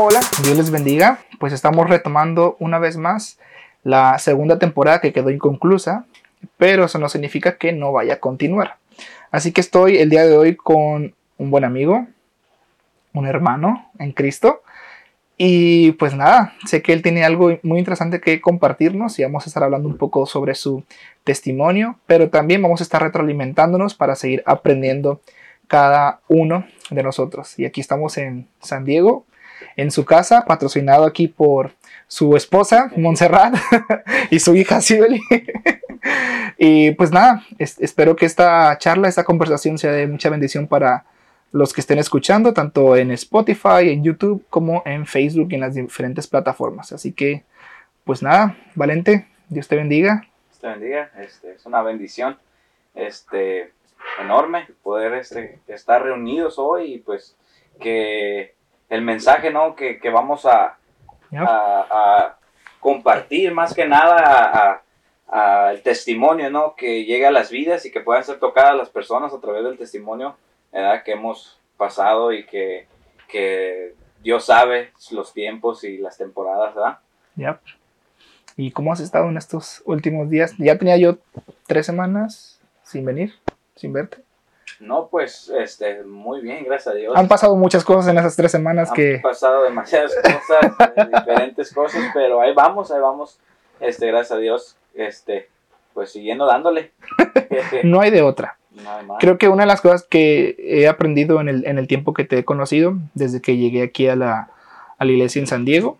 Hola, Dios les bendiga. Pues estamos retomando una vez más la segunda temporada que quedó inconclusa, pero eso no significa que no vaya a continuar. Así que estoy el día de hoy con un buen amigo, un hermano en Cristo. Y pues nada, sé que él tiene algo muy interesante que compartirnos y vamos a estar hablando un poco sobre su testimonio, pero también vamos a estar retroalimentándonos para seguir aprendiendo cada uno de nosotros. Y aquí estamos en San Diego, en su casa, patrocinado aquí por su esposa, Montserrat, y su hija, Sibeli. y pues nada, espero que esta charla, esta conversación sea de mucha bendición para los que estén escuchando, tanto en Spotify, en YouTube, como en Facebook y en las diferentes plataformas. Así que, pues nada, Valente, Dios te bendiga. Dios te bendiga, este, es una bendición este, enorme poder este, estar reunidos hoy y pues que el mensaje ¿no? que, vamos a, a, compartir más que nada a, el testimonio ¿no? que llega a las vidas y que puedan ser tocadas las personas a través del testimonio que hemos pasado y que, que, Dios sabe los tiempos y las temporadas. ¿verdad? Yep. ¿Y cómo has estado en estos últimos días? Ya tenía yo tres semanas sin venir, sin verte. No, pues, este, muy bien, gracias a Dios. Han pasado muchas cosas en esas tres semanas Han que... pasado demasiadas cosas, eh, diferentes cosas, pero ahí vamos, ahí vamos, este, gracias a Dios, este, pues siguiendo dándole. no hay de otra. Creo que una de las cosas que he aprendido en el, en el tiempo que te he conocido, desde que llegué aquí a la, a la iglesia en San Diego,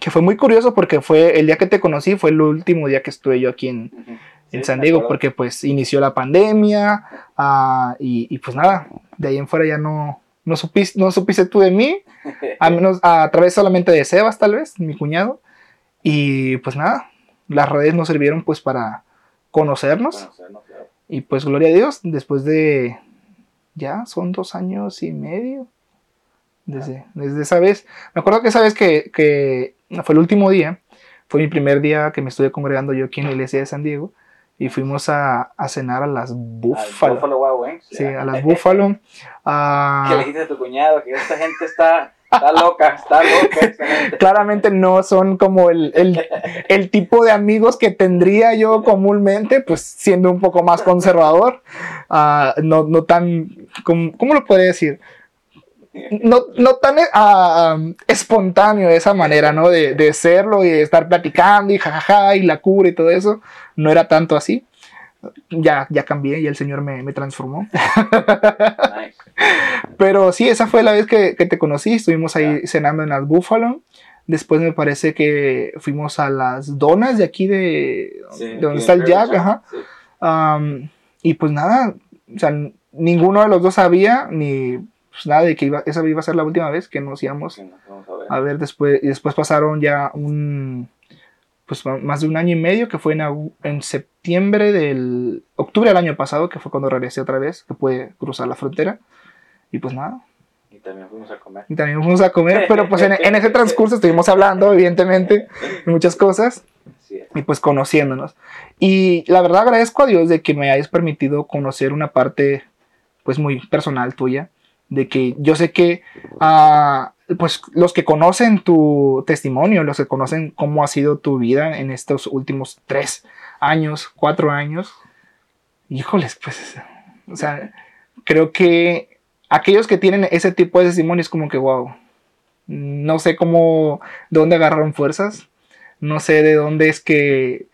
que fue muy curioso porque fue el día que te conocí, fue el último día que estuve yo aquí en, en San Diego, porque pues inició la pandemia ah, y, pues nada, de ahí en fuera ya no, no, supiste, no supiste tú de mí, a menos a través solamente de Sebas tal vez, mi cuñado, y pues nada, las redes nos sirvieron pues para conocernos, y pues gloria a Dios, después de ya son dos años y medio. Desde, desde esa vez. Me acuerdo que esa vez que, que fue el último día, fue mi primer día que me estuve congregando yo aquí en la iglesia de San Diego y fuimos a, a cenar a las Búfalo. Buffalo Wild Wings. Sí, a las Búfalo. Uh, ¿Qué le dijiste a tu cuñado? Que esta gente está, está loca, está loca. Claramente no son como el, el, el, tipo de amigos que tendría yo comúnmente, pues siendo un poco más conservador. Uh, no, no tan, ¿cómo, ¿cómo lo podría decir? No, no tan uh, espontáneo de esa manera, ¿no? De, de, serlo y de estar platicando y jajaja y la cura y todo eso. No era tanto así. Ya, ya cambié y el Señor me, me transformó. Pero sí, esa fue la vez que, que te conocí. Estuvimos ahí cenando en las Buffalo. Después me parece que fuimos a las donas de aquí de, de donde está el Jack. Ajá. Um, y pues nada, o sea, ninguno de los dos sabía, ni pues nada de que iba, esa iba a ser la última vez que nos íbamos a, ver. después. Y después pasaron ya un, pues más de un año y medio, que fue en, en septiembre del, octubre del año pasado, que fue cuando regresé otra vez, que pude cruzar la frontera. Y pues nada. Y también fuimos a comer. Y también fuimos a comer, pero pues en, en ese transcurso estuvimos hablando, evidentemente, de muchas cosas. Y pues conociéndonos. Y la verdad agradezco a Dios de que me hayas permitido conocer una parte pues muy personal tuya de que yo sé que uh, pues los que conocen tu testimonio, los que conocen cómo ha sido tu vida en estos últimos tres años, cuatro años, híjoles, pues, o sea, creo que aquellos que tienen ese tipo de testimonio es como que, wow, no sé cómo, de dónde agarraron fuerzas, no sé de dónde es que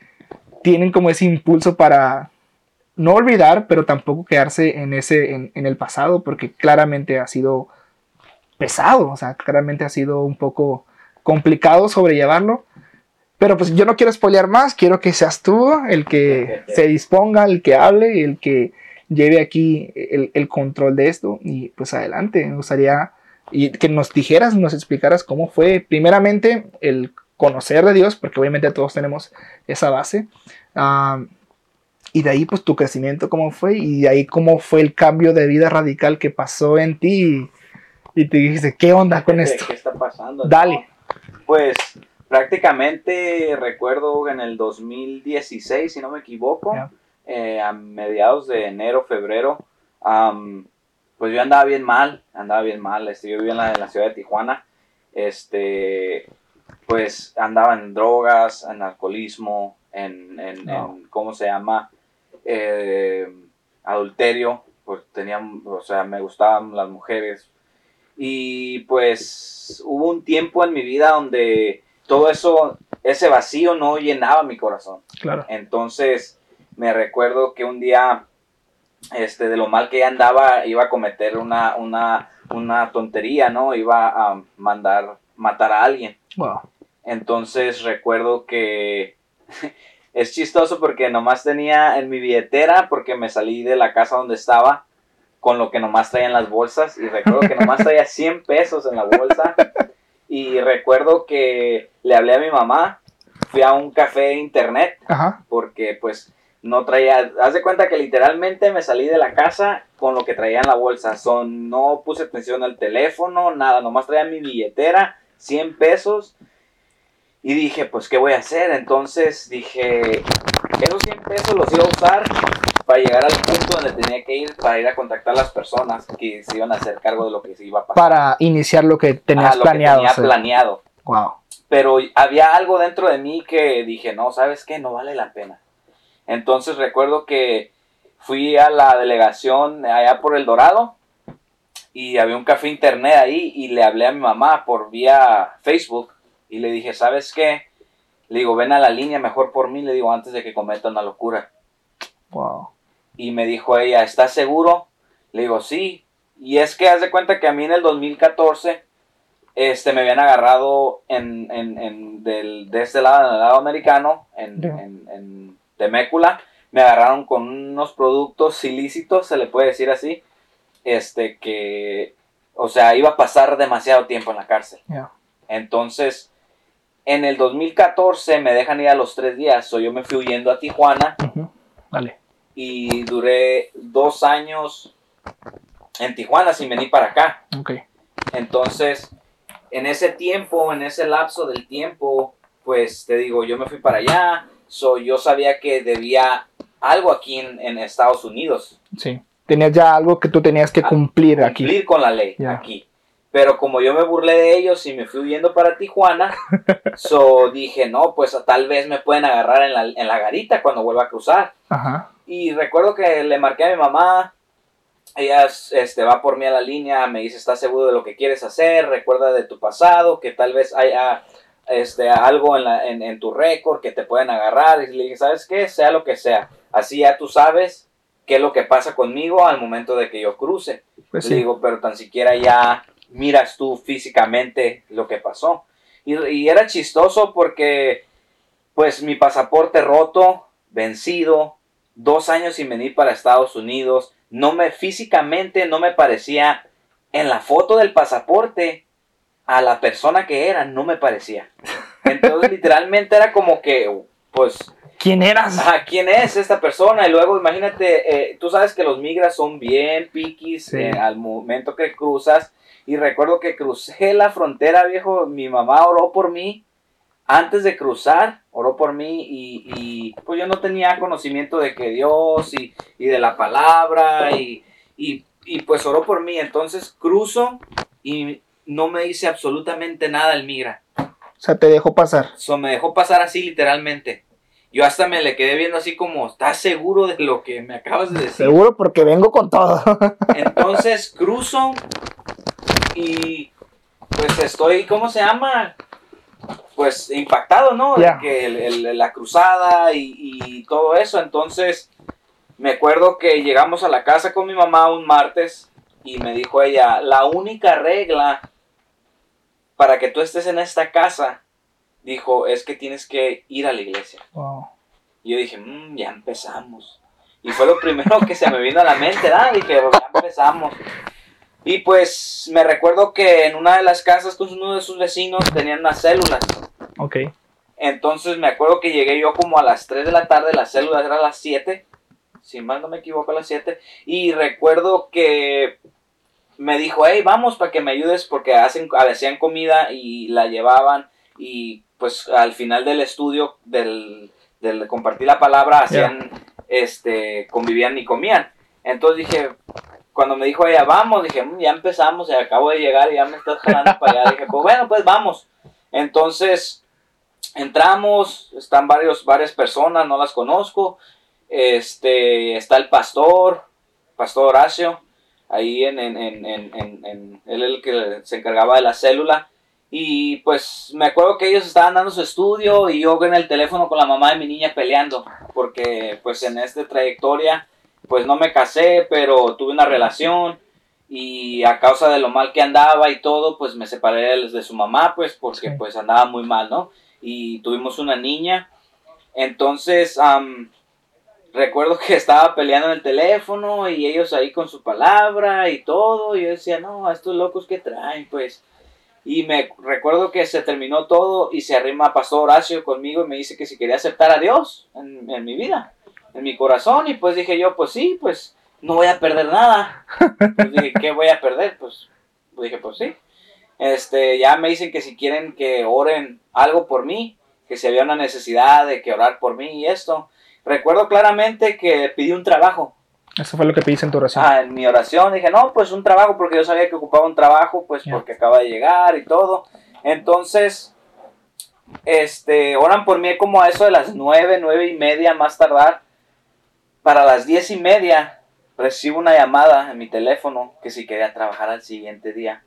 tienen como ese impulso para no olvidar, pero tampoco quedarse en ese, en, el pasado, porque claramente ha sido pesado, o sea, claramente ha sido un poco complicado sobrellevarlo. Pero pues yo no quiero spoilear más, quiero que seas tú el que se disponga, el que hable, y el que lleve aquí el, control de esto. Y pues adelante, me gustaría y que nos dijeras, nos explicaras cómo fue primeramente el conocer de Dios, porque obviamente todos tenemos esa base. Uh, y de ahí, pues, tu crecimiento, cómo fue, y de ahí, cómo fue el cambio de vida radical que pasó en ti. Y, te dijiste, ¿qué onda con esto? ¿Qué está pasando? Dale. Pues, prácticamente recuerdo en el 2016, si no me equivoco, eh, a mediados de enero, febrero, pues yo andaba bien mal, andaba bien mal. Este, yo vivía en la, en la ciudad de Tijuana este, pues andaba en drogas, en alcoholismo, en, en, en ¿cómo se llama? Eh, adulterio, pues tenía, o sea, me gustaban las mujeres. Y pues hubo un tiempo en mi vida donde todo eso, ese vacío no llenaba mi corazón. Claro. Entonces, me recuerdo que un día, este, de lo mal que andaba, iba a cometer una, una, una tontería, ¿no? Iba a mandar matar a alguien. Wow. Entonces recuerdo que es chistoso porque nomás tenía en mi billetera, porque me salí de la casa donde estaba, con lo que nomás traía en las bolsas. Y recuerdo que nomás traía 100 pesos en la bolsa. Y recuerdo que le hablé a mi mamá, fui a un café de internet, Ajá. porque pues no traía, haz de cuenta que literalmente me salí de la casa con lo que traía en la bolsa. Son, no puse atención al teléfono, nada, nomás traía mi billetera, 100 pesos. Y dije, pues, ¿qué voy a hacer? Entonces dije, esos 100 pesos los iba a usar para llegar al punto donde tenía que ir para ir a contactar a las personas que se iban a hacer cargo de lo que se iba a pasar. Para iniciar lo que tenías Ah, lo que planeado. tenía hacer. planeado. Wow. Pero había algo dentro de mí que dije, no, ¿sabes qué? No vale la pena. Entonces recuerdo que fui a la delegación allá por El Dorado y había un café internet ahí y le hablé a mi mamá por vía Facebook y le dije, ¿sabes qué? Le digo, ven a la línea mejor por mí, le digo, antes de que cometa una locura. Wow. Y me dijo ella, ¿estás seguro? Le digo, sí. Y es que haz de cuenta que a mí en el 2014 este, me habían agarrado en, en, en del, de este lado, en el lado americano, en, Ya. en, en Temécula. Me agarraron con unos productos ilícitos, se le puede decir así. Este, que, o sea, iba a pasar demasiado tiempo en la cárcel. Entonces, en el 2014 me dejan ir a los tres días. So, yo me fui huyendo a Tijuana. Vale. y duré dos años en Tijuana sin venir para acá. Ok. Entonces, en ese tiempo, en ese lapso del tiempo, pues te digo, yo me fui para allá, so, yo sabía que debía algo aquí en, en Estados Unidos, Sí. Tenías ya algo que tú tenías que Ah, cumplir aquí. cumplir con la ley aquí. Pero como yo me burlé de ellos y me fui huyendo para Tijuana, so dije, no, pues tal vez me pueden agarrar en la, en la garita cuando vuelva a cruzar. Ajá. Y recuerdo que le marqué a mi mamá. Ella este, va por mí a la línea, me dice, ¿estás seguro de lo que quieres hacer? Recuerda de tu pasado, que tal vez haya este, algo en, la- en, en tu récord que te pueden agarrar. Y le dije, ¿sabes qué? Sea lo que sea. Así ya tú sabes qué es lo que pasa conmigo al momento de que yo cruce. Pues Le sí. digo, pero tan siquiera ya miras tú físicamente lo que pasó. Y, y era chistoso porque, pues, mi pasaporte roto, vencido, dos años sin venir para Estados Unidos, no me, físicamente no me parecía, en la foto del pasaporte, a la persona que era, no me parecía. Entonces, literalmente era como que, pues, ¿Quién eras? Ajá, ¿quién es esta persona? Y luego imagínate, eh, tú sabes que los migras son bien piquis Sí. eh, al momento que cruzas. Y recuerdo que crucé la frontera, viejo, mi mamá oró por mí antes de cruzar, oró por mí y, y, pues yo no tenía conocimiento de que Dios y, y de la palabra y, y, pues oró por mí. Entonces cruzo y no me dice absolutamente nada el migra. O sea, te dejó pasar. So, me dejó pasar así literalmente. Yo hasta me le quedé viendo así como, ¿estás seguro de lo que me acabas de decir? Seguro porque vengo con todo. Entonces cruzo y pues estoy, ¿cómo se llama? Pues impactado, ¿no? De Ya. que el- el- la cruzada y, y todo eso. Entonces me acuerdo que llegamos a la casa con mi mamá un martes y me dijo ella, la única regla para que tú estés en esta casa, dijo, es que tienes que ir a la iglesia. Wow. Y yo dije, "Mm, ya empezamos. Y fue lo primero que se me vino a la mente, ¿verdad? Dije, "Pues, ya empezamos. Y pues me recuerdo que en una de las casas con uno de sus vecinos tenían unas células. Ok. Entonces me acuerdo que llegué yo como a las 3 de la tarde, las células eran a las 7. Si mal no me equivoco, a las 7. Y recuerdo que me dijo, hey, vamos para que me ayudes porque hacen, hacían comida y la llevaban. Y pues al final del estudio, del, del compartir la palabra, hacían, este, convivían y comían. Entonces dije, cuando me dijo ella, vamos, dije, "Mm, ya empezamos, y acabo de llegar y ya me estás jalando para allá. Dije, pues bueno, pues vamos. Entonces, entramos, están varios, varias personas, no las conozco. Este, está el pastor, pastor Horacio, ahí en, en, en, en, él el que se encargaba de la célula. Y pues me acuerdo que ellos estaban dando su estudio y yo en el teléfono con la mamá de mi niña peleando, porque pues en esta trayectoria pues no me casé, pero tuve una relación y a causa de lo mal que andaba y todo, pues me separé de, de su mamá, pues porque Sí. pues andaba muy mal, ¿no? Y tuvimos una niña. Entonces, am, recuerdo que estaba peleando en el teléfono y ellos ahí con su palabra y todo. Y yo decía, no, a estos locos que traen, pues. Y me recuerdo que se terminó todo y se arrima Pastor Horacio conmigo y me dice que si quería aceptar a Dios en, en mi vida, en mi corazón. Y pues dije yo, pues sí, pues no voy a perder nada. Pues dije, ¿qué voy a perder? Pues dije, pues sí. Este, ya me dicen que si quieren que oren algo por mí, que si había una necesidad de que orar por mí y esto. Recuerdo claramente que pedí un trabajo. Eso fue lo que pediste en tu oración. Ah, en mi oración dije, no, pues un trabajo, porque yo sabía que ocupaba un trabajo, pues porque acaba de llegar y todo. Entonces, este, oran por mí como a eso de las nueve, nueve y media más tardar. Para las diez y media recibo una llamada en mi teléfono que si quería trabajar al siguiente día.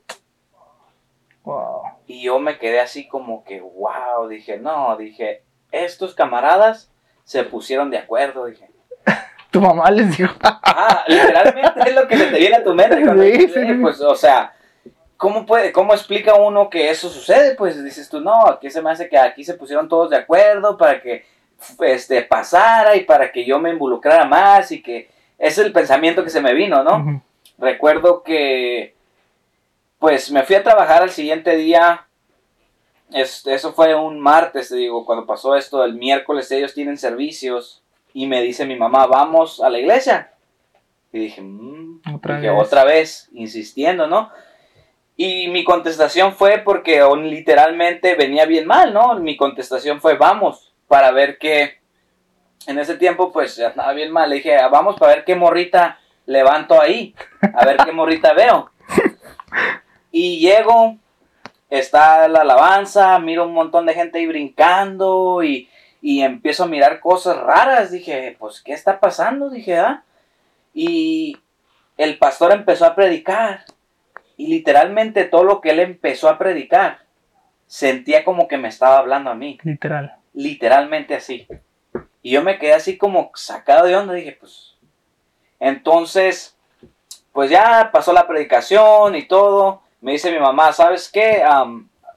Wow. Y yo me quedé así como que, wow, dije, no, dije, estos camaradas se pusieron de acuerdo, dije. Tu mamá les dijo, Ah, literalmente es lo que se te viene a tu mente. cuando Sí, dices, sí, eh. Pues, o sea, ¿cómo, puede, ¿cómo explica uno que eso sucede? Pues dices tú, no, aquí se me hace que aquí se pusieron todos de acuerdo para que este, pasara y para que yo me involucrara más y que ese es el pensamiento que se me vino, ¿no? Recuerdo que, pues, me fui a trabajar al siguiente día. Es- eso fue un martes, te digo, cuando pasó esto. El miércoles ellos tienen servicios y me dice mi mamá, vamos a la iglesia. Y dije, "Mm", Otra dije, vez. otra vez, insistiendo, ¿no? Y mi contestación fue porque literalmente venía bien mal, ¿no? Mi contestación fue, vamos, para ver qué... En ese tiempo, pues, ya andaba bien mal. Le dije, "Ah, vamos para ver qué morrita levanto ahí. A ver qué morrita veo. Y llego, está la alabanza, miro un montón de gente ahí brincando y, y empiezo a mirar cosas raras. Dije, pues, ¿qué está pasando? Dije, ah. Y el pastor empezó a predicar. Y literalmente todo lo que él empezó a predicar, sentía como que me estaba hablando a mí. Literal. Literalmente así. Y yo me quedé así como sacado de onda. Dije, pues. Entonces, pues ya pasó la predicación y todo. Me dice mi mamá, ¿sabes qué?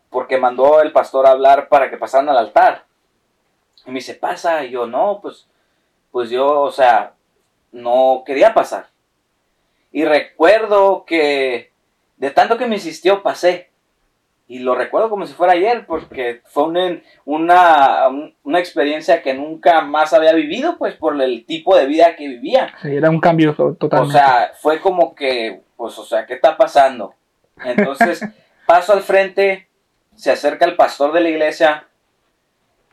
Porque mandó el pastor a hablar para que pasaran al altar. Y me dice, pasa. Y yo, no, pues, pues yo, o sea, no quería pasar. Y recuerdo que de tanto que me insistió, pasé. Y lo recuerdo como si fuera ayer, porque fue una, una, una experiencia que nunca más había vivido, pues por el tipo de vida que vivía. Sí, era un cambio to- O sea, fue como que, pues, o sea, ¿qué está pasando? Entonces, paso al frente, se acerca el pastor de la iglesia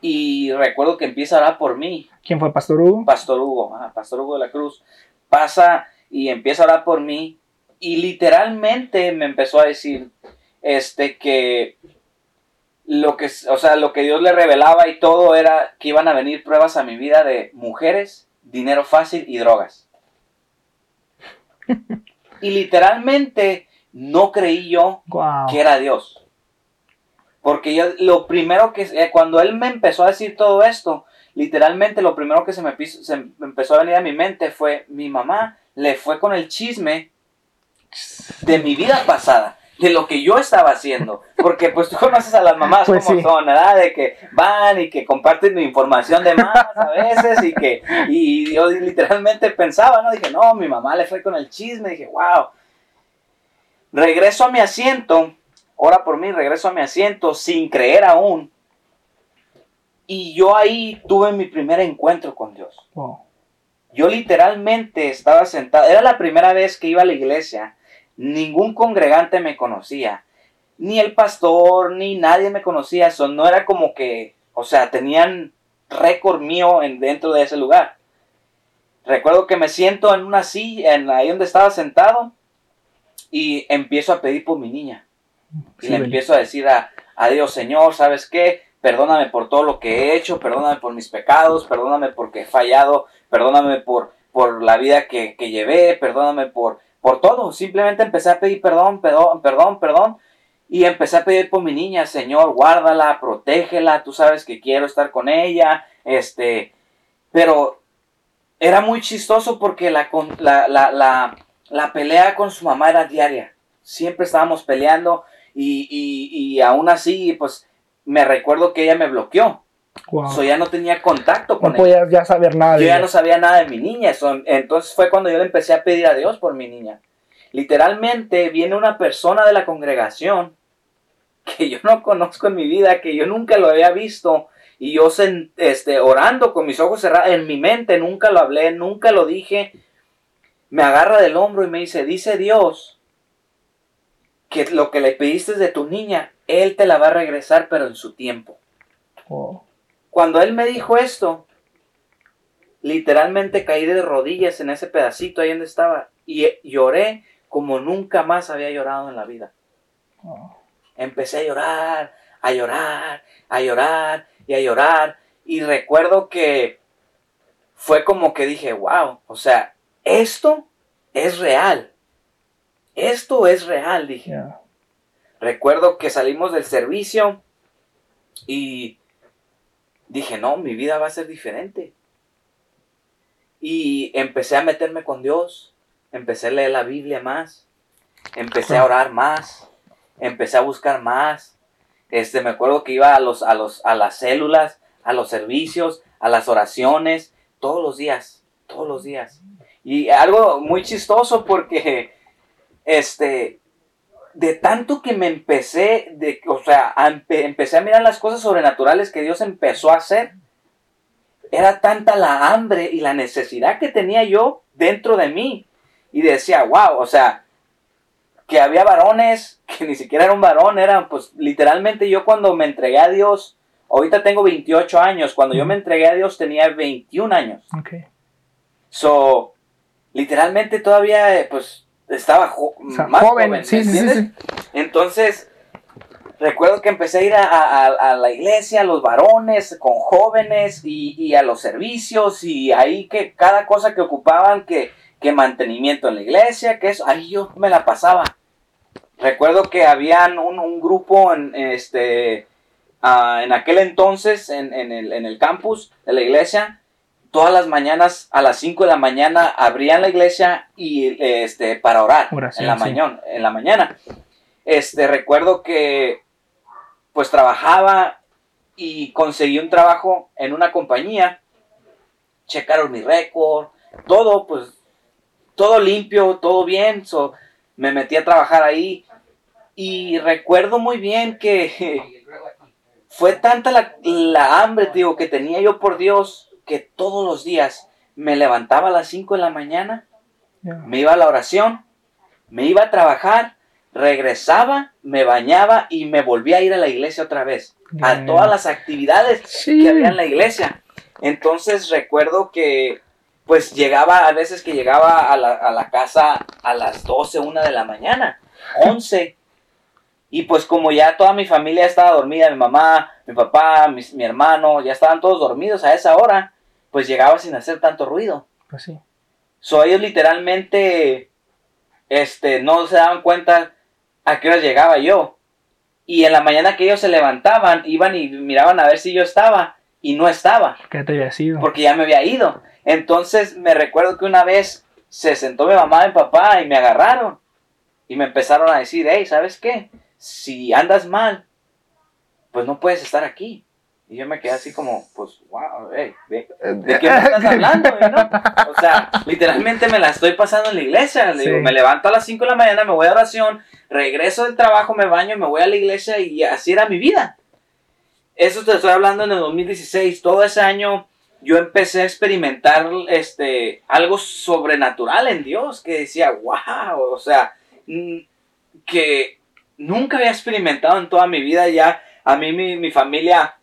y recuerdo que empieza a orar por mí, ¿Quién fue Pastor Hugo? Pastor Hugo, ajá, Pastor Hugo de la Cruz, pasa y empieza a orar por mí y literalmente me empezó a decir, este, que lo que, o sea, lo que Dios le revelaba y todo era que iban a venir pruebas a mi vida de mujeres, dinero fácil y drogas. Y literalmente no creí yo Wow. que era Dios. Porque yo, lo primero que, eh, cuando él me empezó a decir todo esto, literalmente lo primero que se me, piso- se me empezó a venir a mi mente fue, mi mamá le fue con el chisme de mi vida pasada, de lo que yo estaba haciendo. Porque pues tú conoces a las mamás Pues como sí. son, ¿verdad? De que van y que comparten información de más a veces y que, y yo literalmente pensaba, ¿no? Dije, no, mi mamá le fue con el chisme, dije, wow. Regreso a mi asiento, ora por mí, regreso a mi asiento sin creer aún. Y yo ahí tuve mi primer encuentro con Dios. Wow. Yo literalmente estaba sentado, era la primera vez que iba a la iglesia, ningún congregante me conocía, ni el pastor, ni nadie me conocía, eso no era como que, o sea, tenían récord mío en, dentro de ese lugar. recuerdo que me siento en una silla, en ahí donde estaba sentado, y empiezo a pedir por mi niña. Y le empiezo a decir a, a Dios, Señor, ¿sabes qué? Perdóname por todo lo que he hecho, perdóname por mis pecados, perdóname porque he fallado, perdóname por, por la vida que, que llevé, perdóname por, por todo. Simplemente empecé a pedir perdón, perdón, perdón, perdón. Y empecé a pedir por mi niña, Señor, guárdala, protégela, tú sabes que quiero estar con ella, este, pero era muy chistoso porque la, la, la, la, pelea con su mamá era diaria. Siempre estábamos peleando y, y, y aún así, pues me recuerdo que ella me bloqueó. Wow. ya no tenía contacto con no podías ya saber nada. Yo ya no sabía nada de mi niña. entonces fue cuando yo le empecé a pedir a Dios por mi niña. Literalmente viene una persona de la congregación que yo no conozco en mi vida, que yo nunca lo había visto. Y yo este, orando con mis ojos cerrados en mi mente, nunca lo hablé, nunca lo dije. Me agarra del hombro y me dice, dice Dios que lo que le pediste de tu niña, Él te la va a regresar, pero en su tiempo. Oh. Cuando él me dijo esto, literalmente caí de rodillas en ese pedacito ahí donde estaba y lloré como nunca más había llorado en la vida. Oh. Empecé a llorar, a llorar, a llorar y a llorar. Y recuerdo que fue como que dije, wow, o sea, esto es real. Esto es real, dije. Recuerdo que salimos del servicio y dije, no, mi vida va a ser diferente. Y empecé a meterme con Dios, empecé a leer la Biblia más, empecé a orar más, empecé a buscar más. Este, me acuerdo que iba a los, a los, a las células, a los servicios, a las oraciones, todos los días, todos los días. Y algo muy chistoso porque, este, de tanto que me empecé, de, o sea, empecé a mirar las cosas sobrenaturales que Dios empezó a hacer, era tanta la hambre y la necesidad que tenía yo dentro de mí. Y decía, wow, o sea, que había varones, que ni siquiera era un varón, eran pues literalmente yo cuando me entregué a Dios, ahorita tengo 28 años, cuando yo me entregué a Dios tenía 21 años. Okay. So, literalmente todavía, eh, pues estaba más joven, sí, sí, sí, Entonces, recuerdo que empecé a ir a, la iglesia, a los varones, con jóvenes y, a los servicios y ahí que cada cosa que ocupaban, que, que mantenimiento en la iglesia, que eso, ahí yo me la pasaba. Recuerdo que habían un, grupo en, este, ah, en aquel entonces en, el, en el campus de la iglesia todas las mañanas a las 5 de la mañana abrían la iglesia y este para orar en la mañana en la mañana. Este recuerdo que pues trabajaba y conseguí un trabajo en una compañía checaron mi récord todo pues todo limpio todo bien so, me metí a trabajar ahí. Y recuerdo muy bien que fue tanta la, la hambre digo que tenía yo por Dios que todos los días me levantaba a las 5 de la mañana, me iba a la oración, me iba a trabajar, regresaba, me bañaba y me volvía a ir a la iglesia otra vez, a todas las actividades que había en la iglesia. Entonces recuerdo que pues llegaba, a veces que llegaba a la, casa a las 12, 1 de la mañana, 11. Y pues como ya toda mi familia estaba dormida, mi mamá, mi papá, mi, mi hermano, ya estaban todos dormidos a esa hora, pues llegaba sin hacer tanto ruido. Pues sí. So ellos literalmente este, no se daban cuenta a qué hora llegaba yo. Y en la mañana que ellos se levantaban, iban y miraban a ver si yo estaba. Y no estaba. ¿Qué te había ido? Porque ya me había ido. Entonces me recuerdo que una vez se sentó mi mamá y mi papá y me agarraron. Y me empezaron a decir, hey, ¿sabes qué? Si andas mal, pues no puedes estar aquí. Y yo me quedé así como, pues, wow, hey, ¿de, qué me estás hablando? O sea, literalmente me la estoy pasando en la iglesia. me levanto a las 5 de la mañana, me voy a oración, regreso del trabajo, me baño, me voy a la iglesia y así era mi vida. Eso te estoy hablando en el 2016. Todo ese año yo empecé a experimentar este, algo sobrenatural en Dios que decía, wow, o sea, que nunca había experimentado en toda mi vida ya. A mí mi, mi familia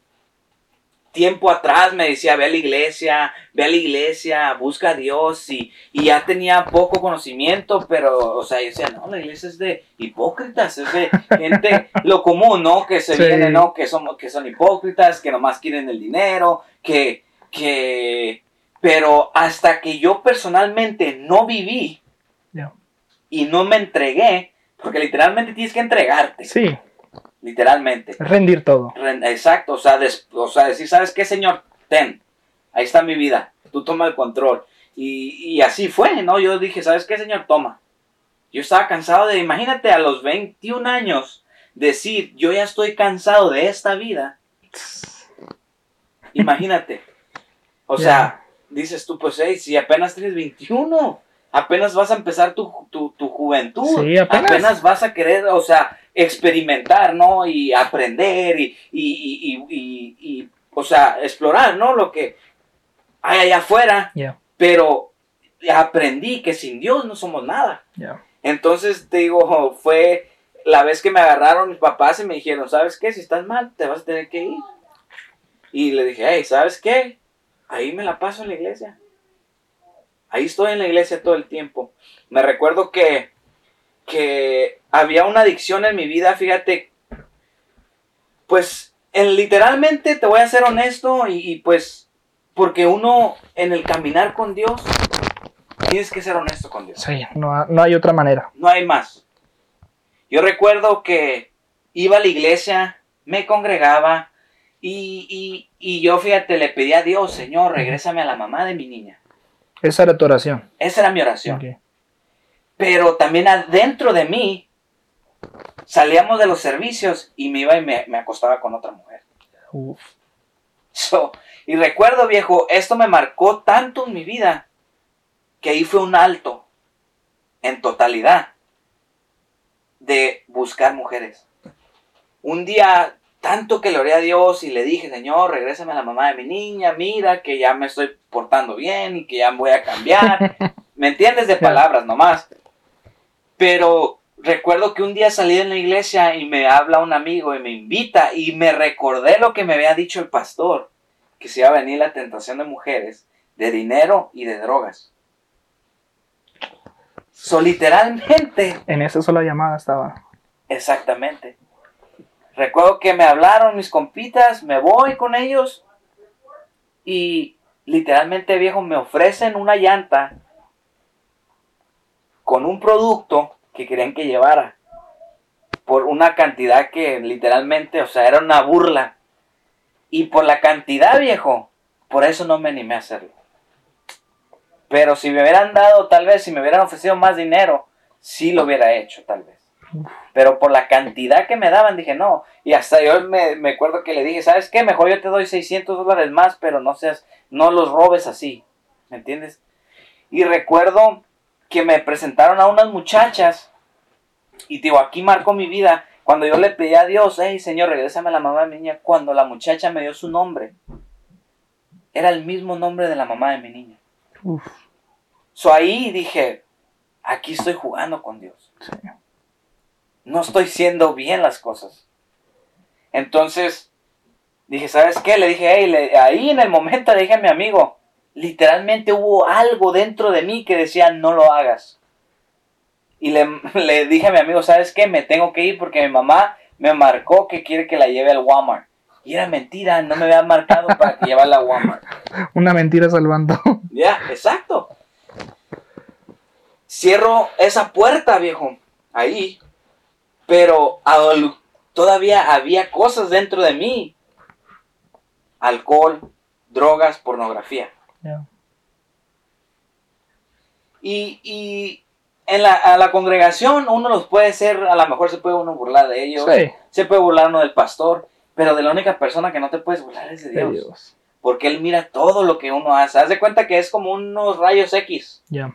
tiempo atrás me decía, ve a la iglesia, ve a la iglesia, busca a Dios y, y ya tenía poco conocimiento, pero, o sea, yo decía, no, la iglesia es de hipócritas, es de gente, lo común, ¿no? Que se Sí. viene, ¿no? Que son, que son hipócritas, que nomás quieren el dinero, que, que, pero hasta que yo personalmente no viví y no me entregué, porque literalmente tienes que entregarte, Sí, literalmente. rendir todo. Exacto, o sea, des- o sea, decir, ¿sabes qué, señor? Ten, ahí está mi vida, tú toma el control. Y, y así fue, ¿no? Yo dije, ¿sabes qué, señor? Toma. Yo estaba cansado de, imagínate, a los 21 años, decir, yo ya estoy cansado de esta vida. Imagínate. O sea, dices tú, pues, hey, si apenas tienes 21, apenas vas a empezar tu, tu, tu juventud, Sí, apenas. vas a querer, o sea, experimentar, ¿no? Y aprender y, y, y, y, o sea, explorar, ¿no? Lo que hay allá afuera, pero aprendí que sin Dios no somos nada. Entonces, te digo, fue la vez que me agarraron mis papás y me dijeron, ¿sabes qué? Si estás mal, te vas a tener que ir. Y le dije, hey, ¿sabes qué? Ahí me la paso en la iglesia. Ahí estoy en la iglesia todo el tiempo. Me recuerdo que, que había una adicción en mi vida, fíjate. Pues, en, literalmente, te voy a ser honesto y, y pues, porque uno en el caminar con Dios, tienes que ser honesto con Dios. Sí, no, no hay otra manera. No hay más. Yo recuerdo que iba a la iglesia, me congregaba y, y, y yo, fíjate, le pedí a Dios, Señor, regrésame a la mamá de mi niña. Esa era tu oración. Esa era mi oración. Pero también adentro de mí salíamos de los servicios y me iba y me, me acostaba con otra mujer. Uf. So, y recuerdo, viejo, esto me marcó tanto en mi vida que ahí fue un alto en totalidad de buscar mujeres. Un día, tanto que le oré a Dios y le dije, Señor, regrésame a la mamá de mi niña, mira que ya me estoy portando bien y que ya voy a cambiar. ¿Me entiendes? De palabras nomás. Pero recuerdo que un día salí en la iglesia y me habla un amigo y me invita y me recordé lo que me había dicho el pastor, que se iba a venir la tentación de mujeres, de dinero y de drogas. So, literalmente, En esa sola llamada estaba. exactamente. Recuerdo que me hablaron mis compitas, me voy con ellos y literalmente viejo me ofrecen una llanta con un producto que querían que llevara por una cantidad que literalmente, o sea, era una burla. Y por la cantidad, viejo, por eso no me animé a hacerlo. Pero si me hubieran dado, tal vez, si me hubieran ofrecido más dinero, sí lo hubiera hecho, tal vez. Pero por la cantidad que me daban, dije no. Y hasta yo me, me acuerdo que le dije, ¿sabes qué? Mejor yo te doy 600 dólares más, pero no seas, no los robes así. ¿Me entiendes? Y recuerdo que me presentaron a unas muchachas. Y digo, aquí marcó mi vida. Cuando yo le pedí a Dios, hey Señor, regrésame a la mamá de mi niña. Cuando la muchacha me dio su nombre, era el mismo nombre de la mamá de mi niña. Uf. So ahí dije, aquí estoy jugando con Dios. Sí. No estoy haciendo bien las cosas. Entonces, dije, ¿sabes qué? Le dije, hey, le- ahí en el momento le dije a mi amigo, literalmente hubo algo dentro de mí que decía, no lo hagas. Y le, le dije a mi amigo, ¿sabes qué? Me tengo que ir porque mi mamá me marcó que quiere que la lleve al Walmart. Y era mentira, no me había marcado para que llevarla a Walmart. Una mentira salvando. Ya, exacto. Cierro esa puerta, viejo, ahí. Pero al- todavía había cosas dentro de mí. Alcohol, drogas, pornografía. Y, y en la, a la congregación uno los puede ser, a lo mejor se puede uno burlar de ellos, Sí. se puede burlar uno del pastor, pero de la única persona que no te puedes burlar es de Dios. Dios. Porque Él mira todo lo que uno hace. Haz de cuenta que es como unos rayos X. Ya.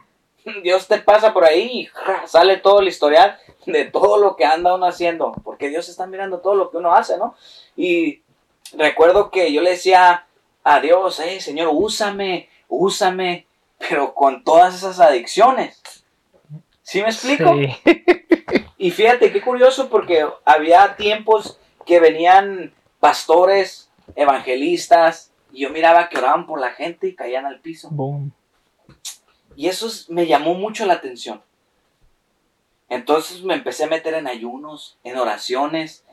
Dios te pasa por ahí y ¡ja! sale todo el historial de todo lo que anda uno haciendo, porque Dios está mirando todo lo que uno hace, ¿no? Y recuerdo que yo le decía a Dios, hey Señor, úsame, úsame, pero con todas esas adicciones. ¿Sí me explico? Sí. Y fíjate qué curioso porque había tiempos que venían pastores, evangelistas, Y yo miraba que oraban por la gente y caían al piso. Y eso me llamó mucho la atención. Entonces me empecé a meter en ayunos, en oraciones,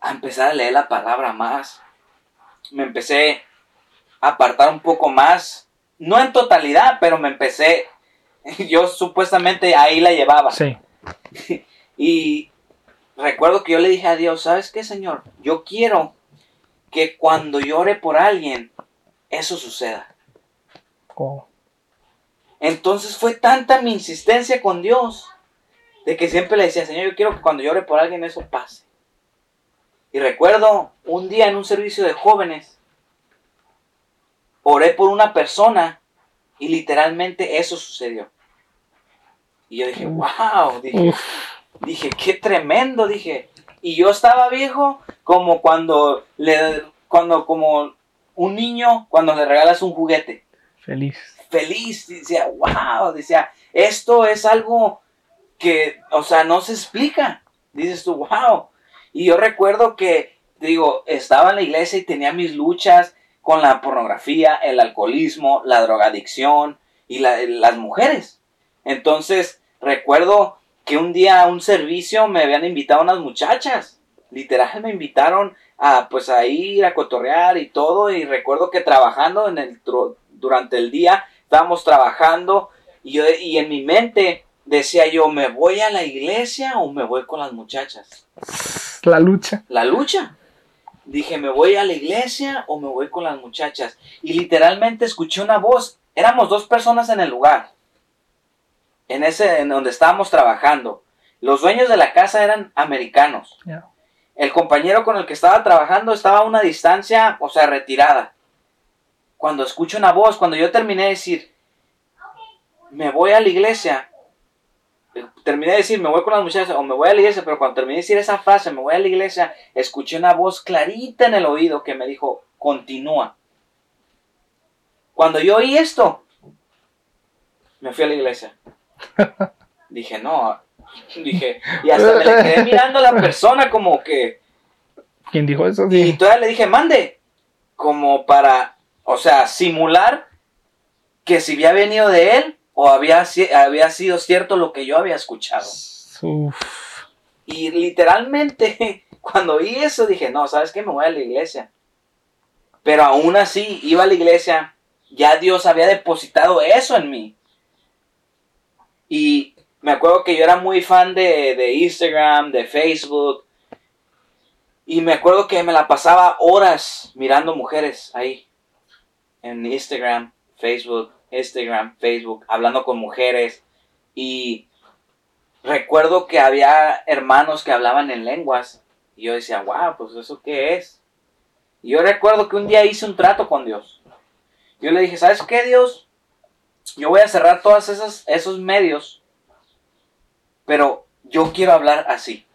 a empezar a leer la palabra más. Me empecé a apartar un poco más, no en totalidad, pero me empecé, yo supuestamente ahí la llevaba. Sí. y recuerdo que yo le dije a Dios, ¿sabes qué, Señor? Yo quiero que cuando llore por alguien, eso suceda. Entonces fue tanta mi insistencia con Dios de que siempre le decía, Señor, yo quiero que cuando llore por alguien eso pase. Y recuerdo un día en un servicio de jóvenes, oré por una persona y literalmente eso sucedió. Y yo dije, wow, dije, dije, qué tremendo, dije. Y yo estaba viejo como cuando le, cuando como un niño cuando le regalas un juguete. Feliz. Feliz, decía, wow, decía, esto es algo que, o sea, no se explica. Dices tú, wow. Y yo recuerdo que, digo, estaba en la iglesia y tenía mis luchas con la pornografía, el alcoholismo, la drogadicción y las mujeres. Entonces, recuerdo que un día a un servicio me habían invitado unas muchachas. Literal me invitaron a pues a ir a cotorrear y todo. Y recuerdo que trabajando durante el día estábamos trabajando y yo y en mi mente decía yo, ¿me voy a la iglesia o me voy con las muchachas? La lucha. La lucha. Dije, ¿me voy a la iglesia o me voy con las muchachas? Y literalmente escuché una voz. Éramos dos personas en el lugar. En ese, en donde estábamos trabajando. Los dueños de la casa eran americanos. El compañero con el que estaba trabajando estaba a una distancia, o sea, retirada. Cuando escucho una voz, cuando yo terminé de decir, me voy a la iglesia, terminé de decir, me voy con las muchachas o me voy a la iglesia, pero cuando terminé de decir esa frase, me voy a la iglesia, escuché una voz clarita en el oído que me dijo, continúa. Cuando yo oí esto, me fui a la iglesia. Dije, no, dije, y hasta me quedé mirando a la persona como que... ¿Quién dijo eso? Y todavía le dije, mande, como para, o sea, simular que si había venido de él, o había, había sido cierto lo que yo había escuchado. Y literalmente, cuando vi eso, dije, no, ¿sabes qué? Me voy a la iglesia. Pero aún así, iba a la iglesia, ya Dios había depositado eso en mí. Y me acuerdo que yo era muy fan de, de Instagram, de Facebook. Y me acuerdo que me la pasaba horas mirando mujeres ahí. En Instagram, Facebook. Instagram, Facebook, hablando con mujeres y recuerdo que había hermanos que hablaban en lenguas y yo decía, wow, pues eso qué es. Y yo recuerdo que un día hice un trato con Dios. Yo le dije, ¿sabes qué, Dios? Yo voy a cerrar todos esos, esos medios, pero yo quiero hablar así.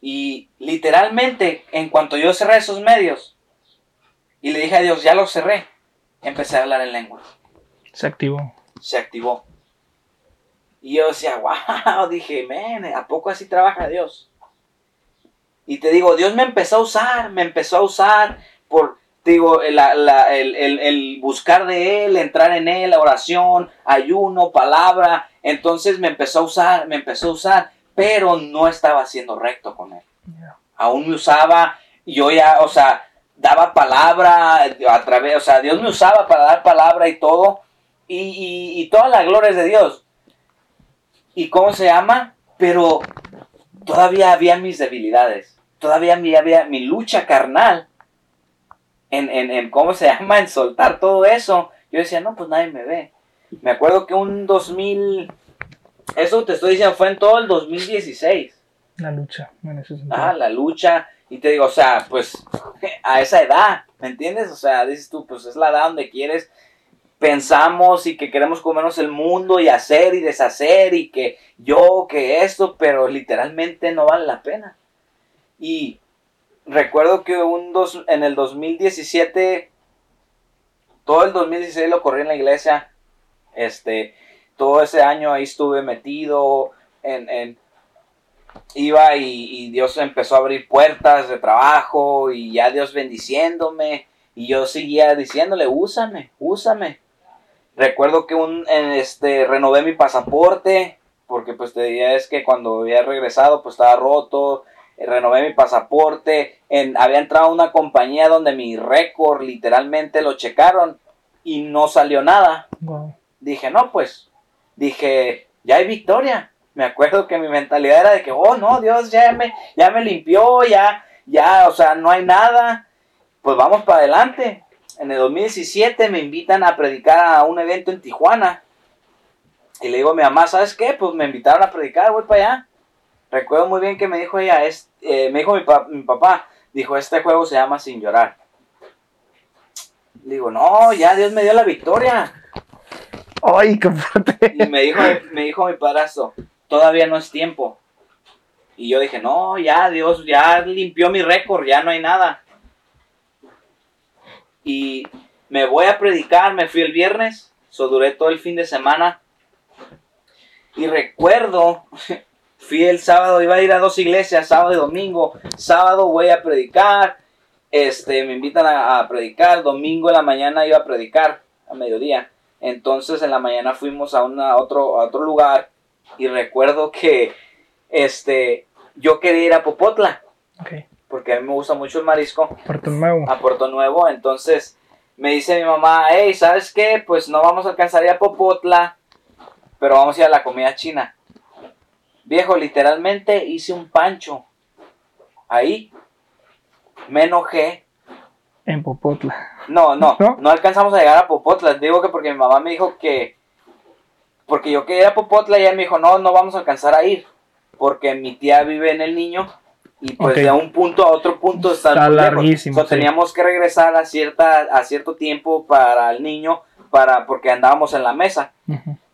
Y literalmente, en cuanto yo cerré esos medios, y le dije a Dios, ya los cerré, empecé a hablar en lengua. Se activó. Se activó. Y yo decía, wow, dije, men, ¿a poco así trabaja Dios? Y te digo, Dios me empezó a usar, me empezó a usar por, te digo, el, el, buscar de Él, entrar en Él, oración, ayuno, palabra. Entonces me empezó a usar, me empezó a usar, pero no estaba siendo recto con Él. Aún me usaba, yo ya, o sea, daba palabra a través, o sea, Dios me usaba para dar palabra y todo, y, y, toda la gloria es de Dios. ¿Y cómo se llama? Pero todavía había mis debilidades, todavía había, mi lucha carnal en, en, en, ¿cómo se llama? En soltar todo eso. Yo decía, no, pues nadie me ve. Me acuerdo que un 2000, eso te estoy diciendo, fue en todo el 2016. La lucha, en Ah, la lucha y te digo, o sea, pues a esa edad, ¿me entiendes? O sea, dices tú, pues es la edad donde quieres, pensamos y que queremos comernos el mundo y hacer y deshacer y que yo, que esto, pero literalmente no vale la pena. Y recuerdo que un dos, en el 2017, todo el 2016 lo corrí en la iglesia, este, todo ese año ahí estuve metido en, en iba y, Dios empezó a abrir puertas de trabajo y ya Dios bendiciéndome y yo seguía diciéndole, úsame, úsame. Recuerdo que un, este, renové mi pasaporte porque pues te diría es que cuando había regresado pues estaba roto, renové mi pasaporte, en, había entrado a una compañía donde mi récord literalmente lo checaron y no salió nada. Dije, no, pues, dije, ya hay victoria. Me acuerdo que mi mentalidad era de que, oh, no, Dios ya me, ya me limpió, ya, ya, o sea, no hay nada. Pues vamos para adelante. En el 2017 me invitan a predicar a un evento en Tijuana. Y le digo a mi mamá, ¿sabes qué? Pues me invitaron a predicar, voy para allá. Recuerdo muy bien que me dijo ella, es, eh, me dijo mi, mi, papá, dijo, este juego se llama Sin Llorar. Le digo, no, ya Dios me dio la victoria. Ay, qué fuerte. Y me dijo, me dijo mi padrastro, todavía no es tiempo. Y yo dije, no, ya Dios, ya limpió mi récord, ya no hay nada. Y me voy a predicar, me fui el viernes, so duré todo el fin de semana. Y recuerdo Fui el sábado, iba a ir a dos iglesias, sábado y domingo. Sábado voy a predicar, este, me invitan a, predicar. Domingo en la mañana iba a predicar, a mediodía. Entonces en la mañana fuimos a, una, otro, otro lugar y recuerdo que este, yo quería ir a Popotla. Porque a mí me gusta mucho el marisco. Puerto Nuevo. A Puerto Nuevo. Entonces me dice mi mamá, hey, ¿sabes qué? Pues no vamos a alcanzar a Popotla, pero vamos a ir a la comida china. Viejo, literalmente hice un pancho. Ahí me enojé. En Popotla. No, no, no, alcanzamos a llegar a Popotla. Digo que porque mi mamá me dijo que. Porque yo quería ir a Popotla y ella me dijo, no, no vamos a alcanzar a ir. Porque mi tía vive en el niño. Y pues de un punto a otro punto está, está larguísimo. Teníamos que regresar a, cierta, a cierto tiempo para el niño. para Porque andábamos en la mesa.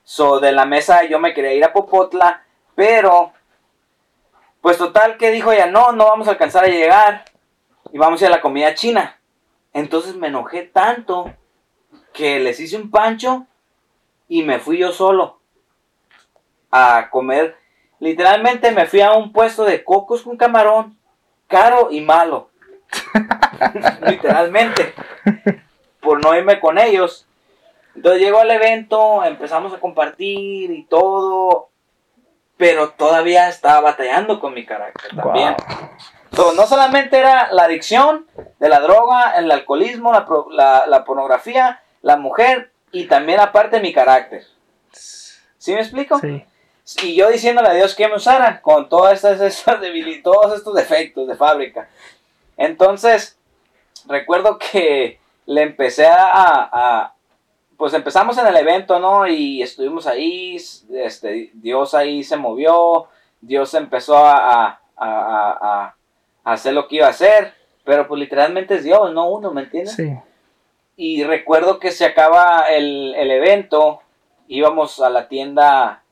So de la mesa yo me quería ir a Popotla pero, pues total que dijo ella, no, no vamos a alcanzar a llegar y vamos a ir a la comida china. Entonces me enojé tanto que les hice un pancho y me fui yo solo a comer. Literalmente me fui a un puesto de cocos con camarón, caro y malo. Literalmente. Por no irme con ellos. Entonces llegó al evento, empezamos a compartir y todo pero todavía estaba batallando con mi carácter también. no solamente era la adicción de la droga, el alcoholismo, la, pornografía, la mujer y también aparte mi carácter. ¿Sí me explico? Sí. Y yo diciéndole a Dios que me usara con todas estas, estas todos estos defectos de fábrica. Entonces, recuerdo que le empecé a, pues empezamos en el evento, ¿no? Y estuvimos ahí, este, Dios ahí se movió, Dios empezó a, hacer lo que iba a hacer, pero pues literalmente es Dios, no uno, ¿me entiendes? Sí. Y recuerdo que se acaba el, evento, íbamos a la tienda,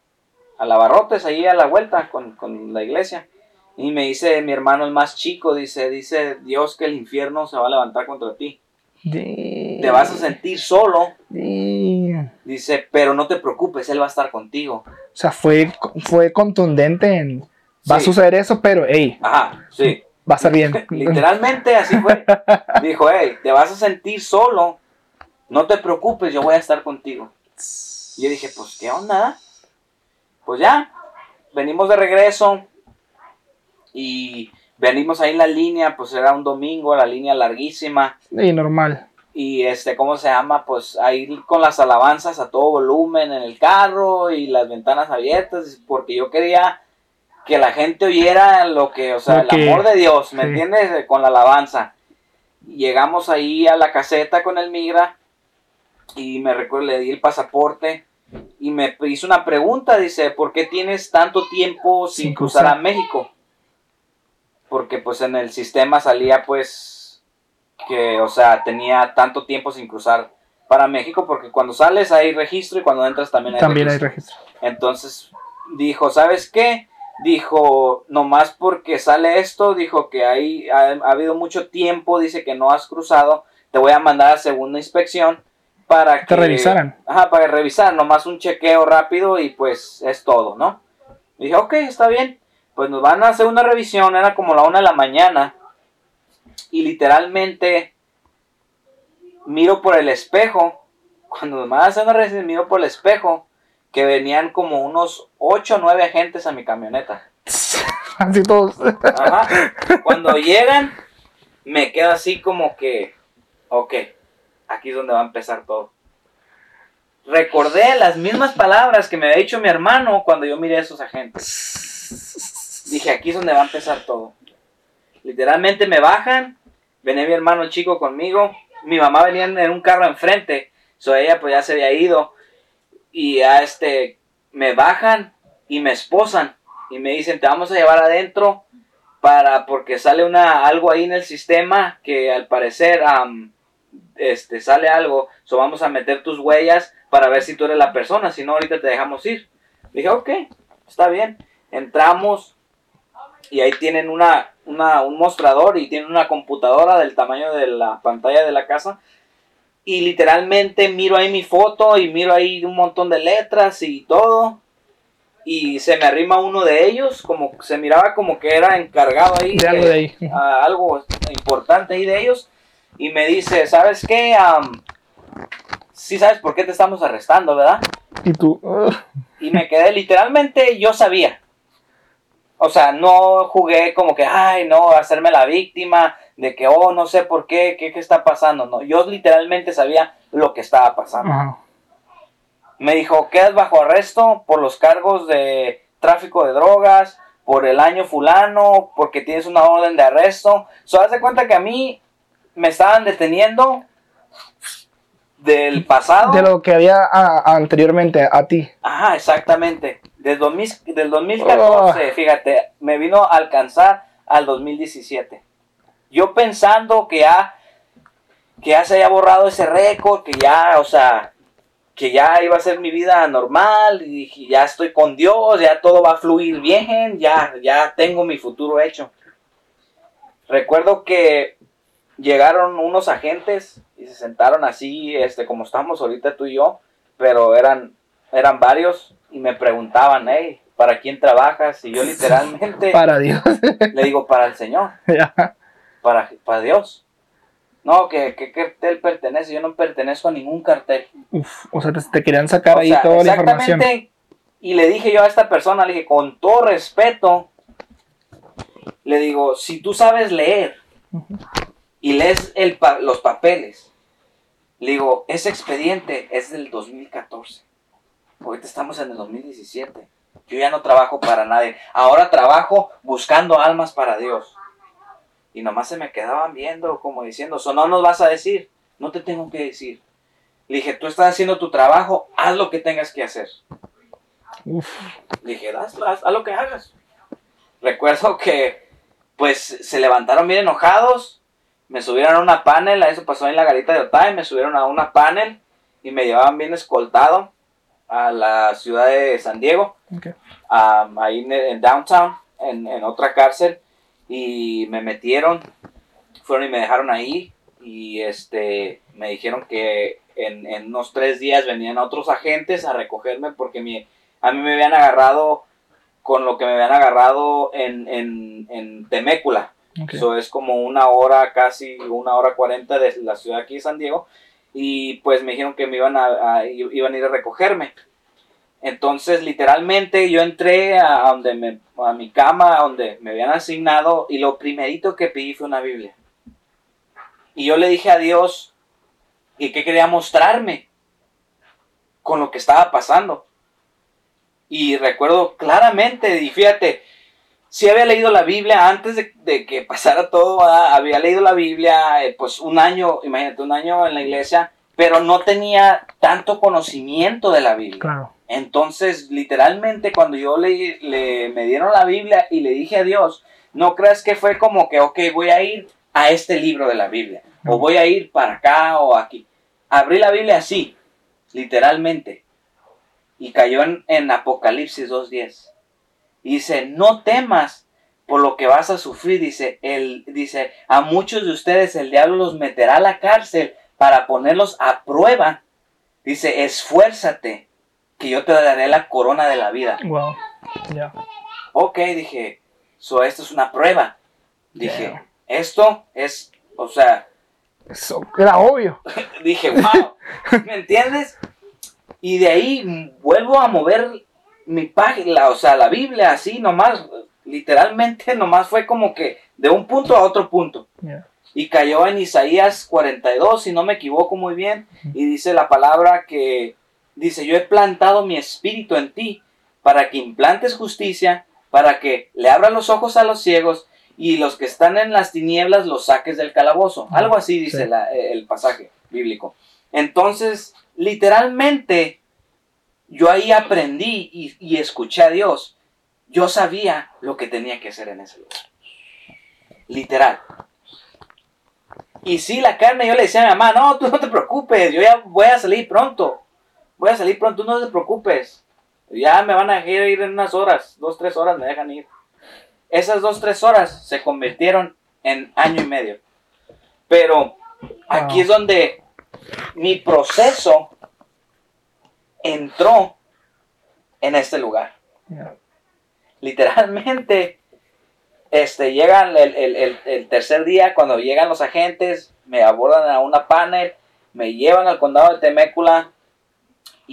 a la Barrotes, ahí a la vuelta con, con la iglesia. Y me dice mi hermano el más chico, dice, dice Dios que el infierno se va a levantar contra ti. Te vas a sentir solo. Dice, pero no te preocupes, Él va a estar contigo. O sea, fue, fue contundente en... Va a suceder eso, pero, hey. Ajá, sí. Va a estar bien. Literalmente así fue. Dijo, hey, te vas a sentir solo. No te preocupes, yo voy a estar contigo. Y yo dije, pues, ¿qué onda? Pues ya, venimos de regreso. Y venimos ahí en la línea, pues era un domingo, la línea larguísima. Y normal. Y este, ¿cómo se llama? Pues ahí con las alabanzas a todo volumen en el carro y las ventanas abiertas, porque yo quería que la gente oyera lo que, o sea, el amor de Dios, ¿me entiendes? Con la alabanza. Llegamos ahí a la caseta con el migra y me recuerdo, le di el pasaporte y me hizo una pregunta, dice, ¿por qué tienes tanto tiempo sin, cruzar a México? porque pues en el sistema salía pues que, o sea, tenía tanto tiempo sin cruzar para México, porque cuando sales hay registro y cuando entras también hay también registro. hay registro. Entonces dijo, ¿sabes qué? Dijo, nomás porque sale esto, dijo que hay, ha, habido mucho tiempo, dice que no has cruzado, te voy a mandar a segunda inspección para que... Te revisaran. Ajá, para revisar, nomás un chequeo rápido y pues es todo, ¿no? dije, ok, está bien pues nos van a hacer una revisión, era como la una de la mañana, y literalmente miro por el espejo, cuando nos van a hacer una revisión, miro por el espejo, que venían como unos 8 o 9 agentes a mi camioneta. Así todos. Ajá. Cuando llegan, me quedo así como que, ok, aquí es donde va a empezar todo. Recordé las mismas palabras que me había dicho mi hermano cuando yo miré a esos agentes. Dije, aquí es donde va a empezar todo. Literalmente me bajan, venía mi hermano chico conmigo, mi mamá venía en un carro enfrente, so ella pues ya se había ido y a este me bajan y me esposan y me dicen te vamos a llevar adentro para porque sale una algo ahí en el sistema que al parecer este sale algo so vamos a meter tus huellas para ver si tú eres la persona si no ahorita te dejamos ir. Dije ok está bien entramos y ahí tienen una, una, un mostrador y tienen una computadora del tamaño de la pantalla de la casa y literalmente miro ahí mi foto y miro ahí un montón de letras y todo. Y se me arrima uno de ellos, como se miraba como que era encargado ahí de, algo, de ahí. algo importante ahí de ellos. Y me dice, ¿sabes qué? sí sabes por qué te estamos arrestando, ¿verdad? Y tú... Y me quedé literalmente, yo sabía. O sea, no jugué como que, ay, no, hacerme la víctima, de que, oh, no sé por qué, qué, qué está pasando. No, yo literalmente sabía lo que estaba pasando. Me dijo, quedas bajo arresto por los cargos de tráfico de drogas, por el año fulano, porque tienes una orden de arresto. So, haz de cuenta que a mí me estaban deteniendo del pasado. De lo que había anteriormente a ti. Ajá, exactamente. Del, 2014, fíjate, me vino a alcanzar al 2017. Yo pensando que ya, que ya se haya borrado ese récord, que ya, o sea, que ya iba a ser mi vida normal, y dije, ya estoy con Dios, ya todo va a fluir bien, ya, ya tengo mi futuro hecho. Recuerdo que llegaron unos agentes y se sentaron así, este, como estamos ahorita tú y yo, pero eran, eran varios y me preguntaban, hey, ¿para quién trabajas? Y yo literalmente... para Dios. le digo, para el Señor. Para, para Dios. No, que qué cartel pertenece. Yo no pertenezco a ningún cartel. Uf, o sea, te, querían sacar ahí toda la información. Y le dije yo a esta persona, le dije, con todo respeto, le digo, si tú sabes leer y lees el, los papeles, le digo, ese expediente es del 2014. Ahorita estamos en el 2017. Yo ya no trabajo para nadie. Ahora trabajo buscando almas para Dios. Y nomás se me quedaban viendo como diciendo, eso no nos vas a decir, no te tengo que decir. Le dije, tú estás haciendo tu trabajo, haz lo que tengas que hacer. Le dije, haz, haz, haz, lo que hagas. Recuerdo que pues se levantaron bien enojados, me subieron a una panel, a eso pasó en la garita de Otay, me subieron a una panel y me llevaban bien escoltado a la ciudad de San Diego, ahí en, downtown, en, en, otra cárcel, y me metieron, fueron y me dejaron ahí, y este, me dijeron que en, en unos tres días venían otros agentes a recogerme porque mi, a mí me habían agarrado con lo que me habían agarrado en, en, en Temécula. Eso es como una hora, casi una hora cuarenta de la ciudad aquí de San Diego y pues me dijeron que me iban a, iban a ir a recogerme. Entonces, literalmente yo entré a, donde a mi cama, donde me habían asignado, y lo primerito que pedí fue una Biblia. Y yo le dije a Dios y que quería mostrarme con lo que estaba pasando. Y recuerdo claramente, y fíjate, si había leído la Biblia antes de, que pasara todo, había leído la Biblia, eh, pues un año, imagínate, un año en la iglesia, pero no tenía tanto conocimiento de la Biblia. Entonces, literalmente, cuando yo le, le, me dieron la Biblia y le dije a Dios, no creas que fue como que, ok, voy a ir a este libro de la Biblia, o voy a ir para acá o aquí. Abrí la Biblia así, literalmente, y cayó en, Apocalipsis 2.10 y dice, no temas por lo que vas a sufrir. Dice, él, dice, a muchos de ustedes el diablo los meterá a la cárcel para ponerlos a prueba. Dice, esfuérzate, que yo te daré la corona de la vida. Wow. Ya. Ok, dije, So, esto es una prueba. Dije, Yeah. esto es, o sea, Eso era obvio. dije, wow, ¿me entiendes? Y de ahí vuelvo a mover mi página, o sea, la Biblia así nomás, literalmente nomás fue como que de un punto a otro punto. Yeah. Y cayó en Isaías 42, si no me equivoco muy bien, y dice la palabra que dice, yo he plantado mi espíritu en ti para que implantes justicia, para que le abran los ojos a los ciegos y los que están en las tinieblas los saques del calabozo. Algo así dice Sí. la- el pasaje bíblico. Entonces, literalmente, yo ahí aprendí y, y escuché a Dios. Yo sabía lo que tenía que hacer en ese lugar. Literal. Y sí, la carne, yo le decía a mi mamá, no, tú no te preocupes, yo ya voy a salir pronto. Voy a salir pronto, no te preocupes. Ya me van a dejar ir en unas horas, dos, tres horas me dejan ir. Esas dos, tres horas se convirtieron en año y medio. Pero aquí es donde mi proceso entró en este lugar Yeah. literalmente, este, llegan el, el- el- el tercer día, cuando llegan los agentes, me abordan a una panel, me llevan al condado de Temécula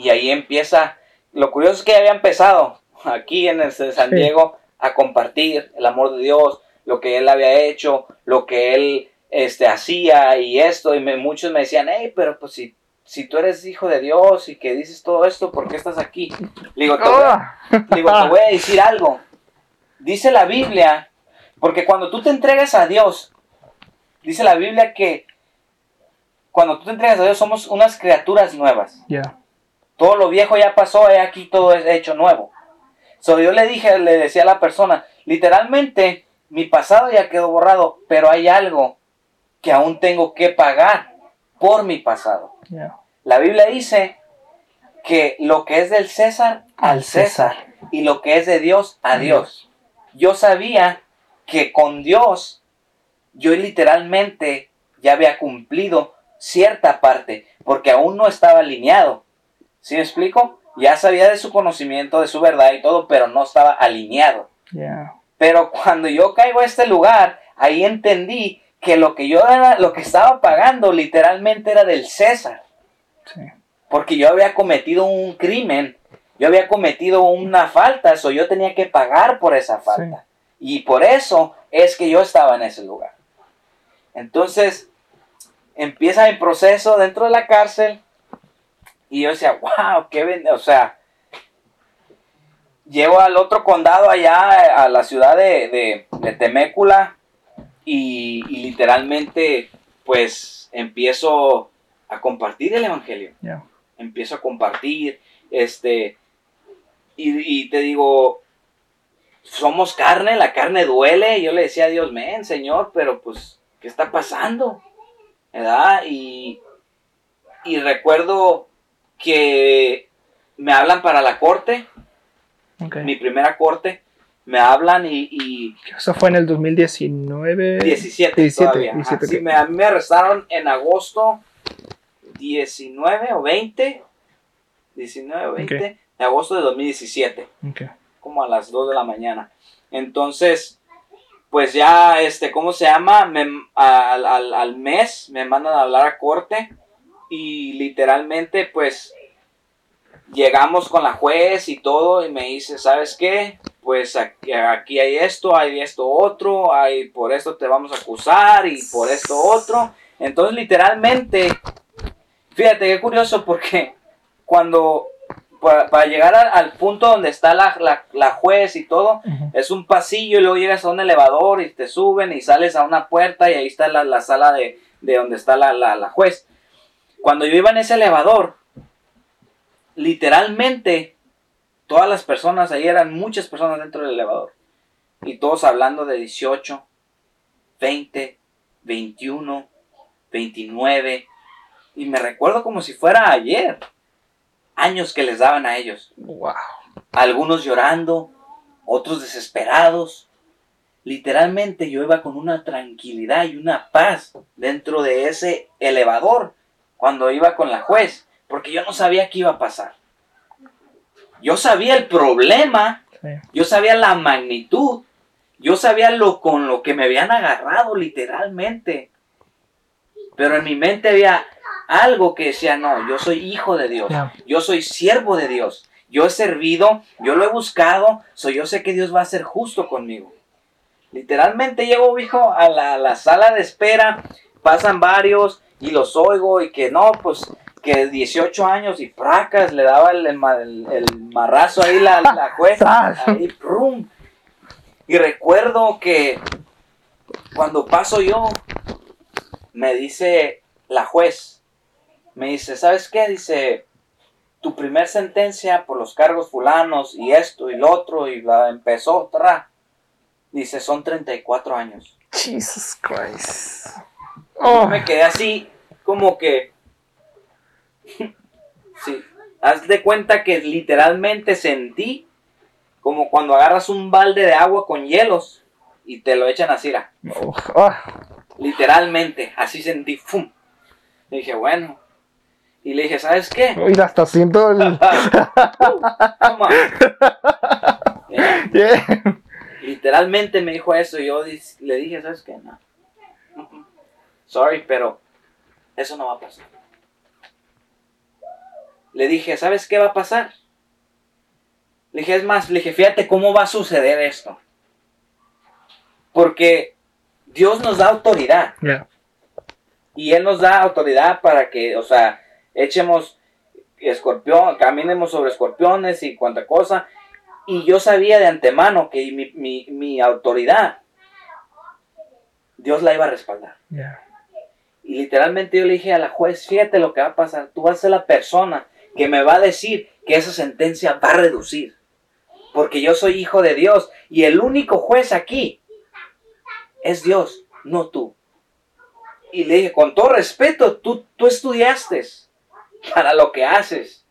y ahí empieza, lo curioso es que había empezado aquí en el San. Diego a compartir el amor de Dios, lo que él había hecho, lo que él este, hacía y esto, y me- muchos me decían, hey, pero pues si, si tú eres hijo de Dios y que dices todo esto, ¿por qué estás aquí? Le digo, "Te voy a- Ah. Digo, te voy a decir algo. Dice la Biblia, porque cuando tú te entregas a Dios, dice la Biblia que cuando tú te entregas a Dios somos unas criaturas nuevas. Yeah. Todo lo viejo ya pasó, he aquí todo es hecho nuevo. So, yo le dije, le decía a la persona, literalmente mi pasado ya quedó borrado, pero hay algo que aún tengo que pagar por mi pasado. Yeah. La Biblia dice que lo que es del César al César y lo que es de Dios a Dios. Yo sabía que con Dios yo literalmente ya había cumplido cierta parte porque aún no estaba alineado. ¿Sí me explico? Ya sabía de su conocimiento, de su verdad y todo, pero no estaba alineado. Yeah. Pero cuando yo caigo a este lugar, ahí entendí que lo que yo era, lo que estaba pagando literalmente era del César Sí. porque yo había cometido un crimen, yo había cometido una falta, eso yo tenía que pagar por esa falta. Y por eso es que yo estaba en ese lugar. Entonces, empieza mi proceso dentro de la cárcel y yo decía, wow, qué ben-", o sea, llego al otro condado allá, a la ciudad de, de, de Temécula y, y literalmente, pues, empiezo a compartir el evangelio Yeah. empiezo a compartir, este, y, y te digo, somos carne, la carne duele, yo le decía a Dios, men, Señor, pero pues, ¿qué está pasando? ¿Verdad? Y, y recuerdo que me hablan para la corte, Okay. mi primera corte, me hablan y, y Eso fue en el 2019. 17, 17, todavía. 17, Así ok. me, a mí me arrestaron en agosto 19 o 20. 19 o 20 Ok. de agosto de 2017, Okay. como a las 2 de la mañana. Entonces, pues ya, este, ¿cómo se llama? Me- al, al- al mes me mandan a hablar a corte y literalmente, pues, llegamos con la juez y todo y me dice, ¿sabes qué? Pues aquí, aquí hay esto, hay esto otro, hay por esto te vamos a acusar y por esto otro. Entonces, literalmente, fíjate qué curioso porque cuando para, para llegar al, al punto donde está la, la, la juez y todo, es un pasillo y luego llegas a un elevador y te suben y sales a una puerta y ahí está la, la sala de, de donde está la, la, la juez. Cuando yo iba en ese elevador, literalmente todas las personas, ahí eran muchas personas dentro del elevador. Y todos hablando de 18, 20, 21, 29. Y me recuerdo como si fuera ayer. Años que les daban a ellos Wow. algunos llorando, otros desesperados. Literalmente yo iba con una tranquilidad y una paz dentro de ese elevador cuando iba con la juez, porque yo no sabía qué iba a pasar. Yo sabía el problema, yo sabía la magnitud, Yo sabía lo con lo que me habían agarrado literalmente. Pero en mi mente había algo que decía, no, yo soy hijo de Dios. Yo soy siervo de Dios. Yo he servido, yo lo he buscado, so yo sé que Dios va a ser justo conmigo. Literalmente llego, hijo, a la, la sala de espera, pasan varios y los oigo y que no, pues que 18 años y fracas, le daba el, el ma- el- el marrazo ahí la, la jueza, ahí, prum. Y recuerdo que cuando paso yo, me dice la juez, me dice, ¿sabes qué? Dice, tu primer sentencia por los cargos fulanos y esto y lo otro y la empezó, tra. Dice, son 34 años. Jesus Christ. Oh, Me quedé así, como que... sí, haz de cuenta que literalmente sentí como cuando agarras un balde de agua con hielos y te lo echan así, oh, oh. literalmente, así sentí, ¡fum! Dije, bueno. Y le dije, ¿sabes qué? Mira, hasta siento el. Yeah. Literalmente me dijo eso y yo le dije, ¿sabes qué? No. Sorry, pero eso no va a pasar. Le dije, ¿sabes qué va a pasar? Le dije, es más, le dije, fíjate cómo va a suceder esto. Porque Dios nos da autoridad. Yeah. Y Él nos da autoridad para que, o sea, echemos escorpión, caminemos sobre escorpiones y cuanta cosa. Y yo sabía de antemano que mi, mi, mi autoridad, Dios la iba a respaldar. Yeah. Y literalmente yo le dije a la juez, fíjate lo que va a pasar, tú vas a ser la persona que me va a decir que esa sentencia va a reducir. Porque yo soy hijo de Dios y el único juez aquí es Dios, no tú. Y le dije, con todo respeto, tú, tú estudiaste para lo que haces.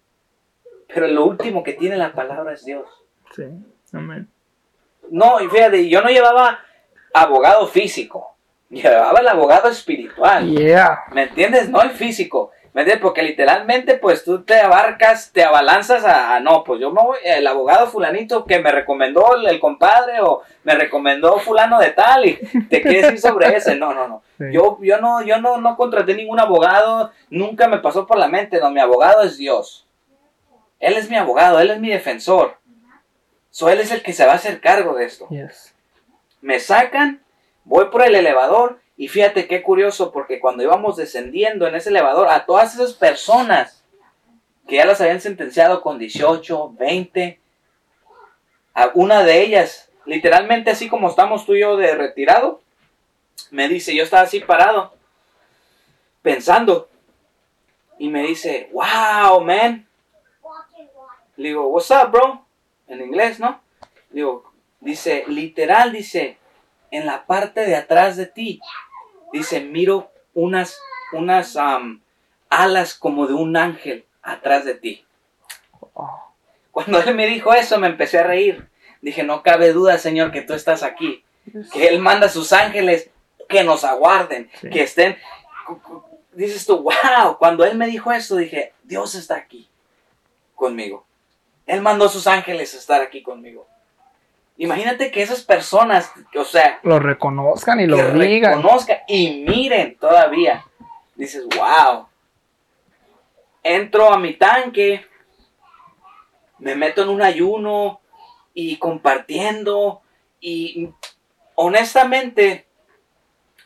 Pero lo último que tiene la palabra es Dios. Sí. Amén. No, y fíjate, yo no llevaba abogado físico, llevaba el abogado espiritual. Yeah. ¿Me entiendes? No el físico. ¿Me entiendes? Porque literalmente, pues tú te abarcas, te abalanzas a, a, no, pues yo me voy, el abogado fulanito que me recomendó el, el compadre o me recomendó fulano de tal y te quieres ir sobre ese. No, no, no. Sí. Yo, yo no, yo no, no contraté ningún abogado, nunca me pasó por la mente, no, mi abogado es Dios. Él es mi abogado, él es mi defensor. So, él es el que se va a hacer cargo de esto Yes. me sacan, voy por el elevador y fíjate qué curioso porque cuando íbamos descendiendo en ese elevador a todas esas personas que ya las habían sentenciado con 18, 20, a una de ellas, literalmente así como estamos tú y yo de retirado, me dice, yo estaba así parado, pensando, y me dice, wow, man. Le digo, what's up, bro? En inglés, ¿no? Digo, dice, literal, dice, en la parte de atrás de ti, dice, miro unas, unas am, alas como de un ángel atrás de ti. Oh. Cuando él me dijo eso, me empecé a reír. Dije, no cabe duda, Señor, que tú estás aquí. Que Él manda a sus ángeles que nos aguarden, Sí. que estén... Dices tú, wow, cuando Él me dijo eso, dije, Dios está aquí conmigo. Él mandó a sus ángeles a estar aquí conmigo. Imagínate que esas personas, o sea, Lo reconozcan y lo que digan. reconozcan y miren todavía. Dices, wow. Entro a mi tanque, me meto en un ayuno y compartiendo y honestamente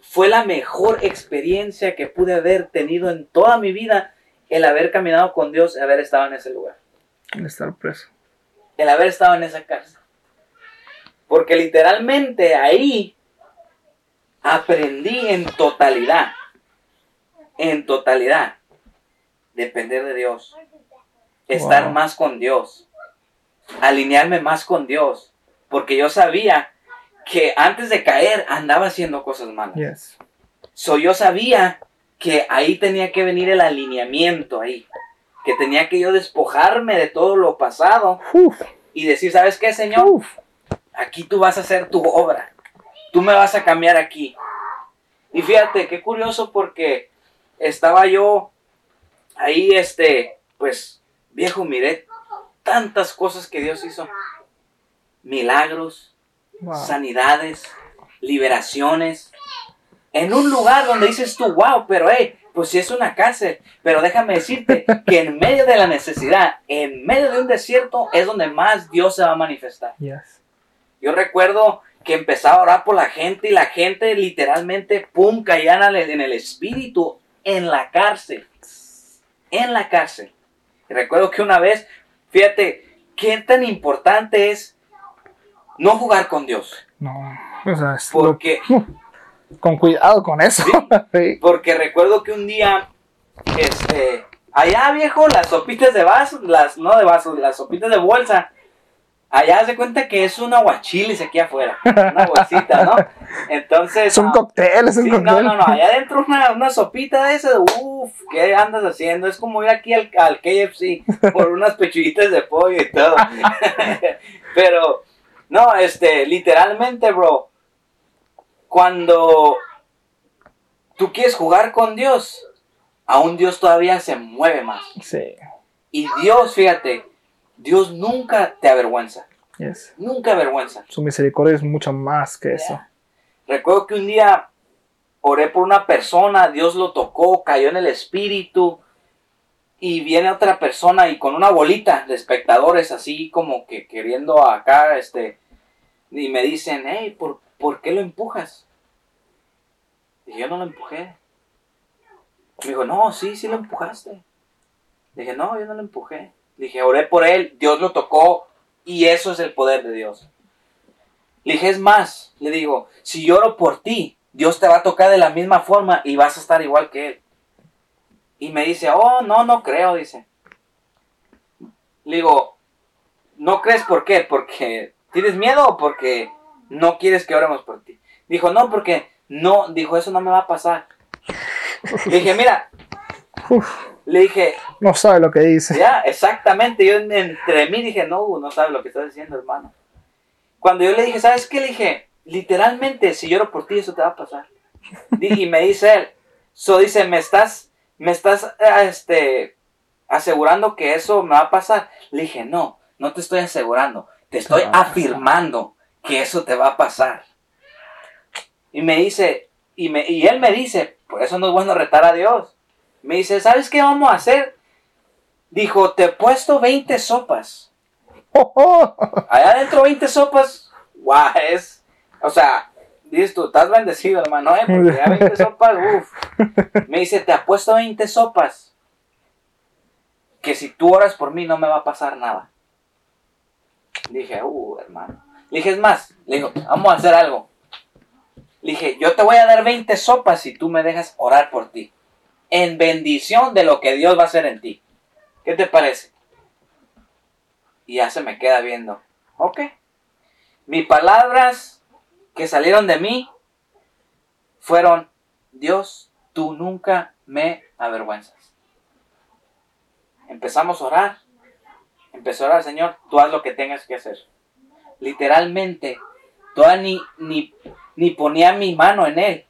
fue la mejor experiencia que pude haber tenido en toda mi vida el haber caminado con Dios y haber estado en ese lugar El estar preso. el haber estado en esa cárcel. Porque literalmente ahí aprendí en totalidad, en totalidad, depender de Dios, estar Wow. más con Dios, alinearme más con Dios, porque yo sabía que antes de caer andaba haciendo cosas malas. Yes. So yo sabía que ahí tenía que venir el alineamiento ahí, que tenía que yo despojarme de todo lo pasado Uf, y decir, ¿sabes qué, Señor? uf. Aquí tú vas a hacer tu obra. Tú me vas a cambiar aquí. Y fíjate, qué curioso porque estaba yo ahí, este, pues, viejo, miré tantas cosas que Dios hizo. Milagros, Wow. sanidades, liberaciones, en un lugar donde dices tú, wow, pero hey, pues si es una cárcel, pero déjame decirte que en medio de la necesidad, en medio de un desierto, es donde más Dios se va a manifestar. Yes. Yo recuerdo que empezaba a orar por la gente y la gente literalmente, pum, caían en el espíritu en la cárcel. En la cárcel. Y recuerdo que una vez, fíjate, qué tan importante es no jugar con Dios. No. O sea, es lo- Porque, con cuidado con eso. Sí. porque recuerdo que un día, este, allá viejo, las sopitas de vaso, las, no de vaso, las sopitas de bolsa, allá se cuenta que es un aguachiles aquí afuera, una bolsita, ¿no? Entonces... Es un ah, cóctel, es un Sí, cóctel. no, no, no, allá adentro una, una sopita de esa, uff, ¿qué andas haciendo? Es como ir aquí al, al KFC por unas pechuguitas de pollo y todo. Pero, no, este, literalmente, bro, cuando tú quieres jugar con Dios, aún Dios todavía se mueve más. Sí. Y Dios, fíjate, Dios nunca te avergüenza, Yes. nunca avergüenza. Su misericordia es mucho más que eso. Recuerdo que un día oré por una persona, Dios lo tocó, cayó en el espíritu y viene otra persona y con una bolita de espectadores así como que queriendo acá, este, y me dicen, hey, ¿por, ¿por qué lo empujas? Dije, yo no lo empujé. Me dijo, no, sí, sí lo empujaste. Dije, no, yo no lo empujé. Dije, oré por él, Dios lo tocó y eso es el poder de Dios. Le dije, es más, le digo, si lloro por ti, Dios te va a tocar de la misma forma y vas a estar igual que Él. Y me dice, oh, no, no creo, dice. Le digo, ¿no crees por qué? ¿Porque tienes miedo o porque no quieres que oremos por ti? Dijo, no, porque no, dijo, eso no me va a pasar. Le dije, mira, le dije, no sabe lo que dice. ya, exactamente. Yo en- entre mí dije, no, no sabes lo que estás diciendo, hermano. Cuando yo le dije, ¿sabes qué? Le dije, literalmente, si lloro por ti, eso te va a pasar. Y me dice él, so dice, me estás, me estás, eh, este, asegurando que eso me va a pasar. Le dije, no, no te estoy asegurando, te estoy va a pasar. afirmando que eso te va a pasar. Y me dice, y, me, y él me dice, por eso no es bueno retar a Dios. Me dice, ¿sabes qué vamos a hacer? Dijo, te he puesto 20 sopas. Allá adentro 20 sopas. Guau, es. O sea, dices tú, estás bendecido, hermano, ¿eh? Porque ya 20 sopas, uff. Me dice, te apuesto 20 sopas. Que si tú oras por mí no me va a pasar nada. Dije, uh, hermano. Le dije, es más, le digo, vamos a hacer algo. Le dije, yo te voy a dar 20 sopas si tú me dejas orar por ti. En bendición de lo que Dios va a hacer en ti. ¿Qué te parece? Y ya se me queda viendo. Ok. Mis palabras que salieron de mí fueron, Dios, tú nunca me avergüenzas. Empezamos a orar. Empezó a orar, Señor, tú haz lo que tengas que hacer. Literalmente, todavía ni, ni, ni ponía mi mano en él.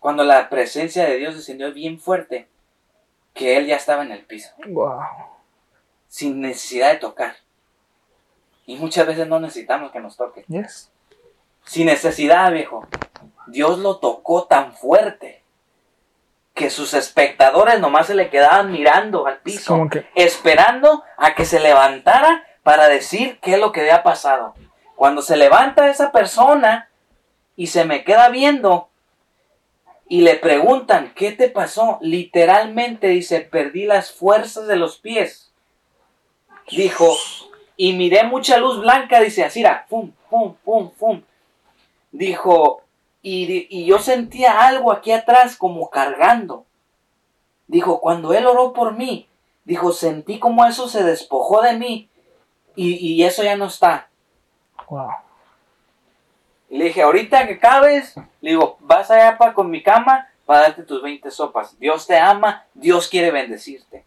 Cuando la presencia de Dios descendió bien fuerte, que él ya estaba en el piso Wow. sin necesidad de tocar. Y muchas veces no necesitamos que nos toque. Yes. Sin necesidad, viejo. Dios lo tocó tan fuerte que sus espectadores nomás se le quedaban mirando al piso, que. esperando a que se levantara para decir qué es lo que había pasado. Cuando se levanta esa persona y se me queda viendo y le preguntan, ¿qué te pasó? Literalmente dice, perdí las fuerzas de los pies. Dijo, y miré mucha luz blanca, dice, así pum, pum, pum, pum. Dijo, y, y yo sentía algo aquí atrás como cargando. Dijo, cuando él oró por mí, dijo, sentí como eso se despojó de mí y, y eso ya no está. Wow. Y le dije, ahorita que cabes, le digo, vas allá para con mi cama para darte tus 20 sopas. Dios te ama, Dios quiere bendecirte.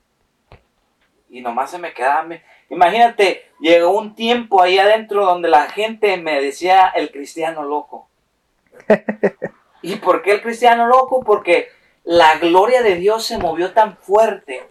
Y nomás se me quedaba. me- Imagínate, llegó un tiempo ahí adentro donde la gente me decía el cristiano loco. ¿Y por qué el cristiano loco? Porque la gloria de Dios se movió tan fuerte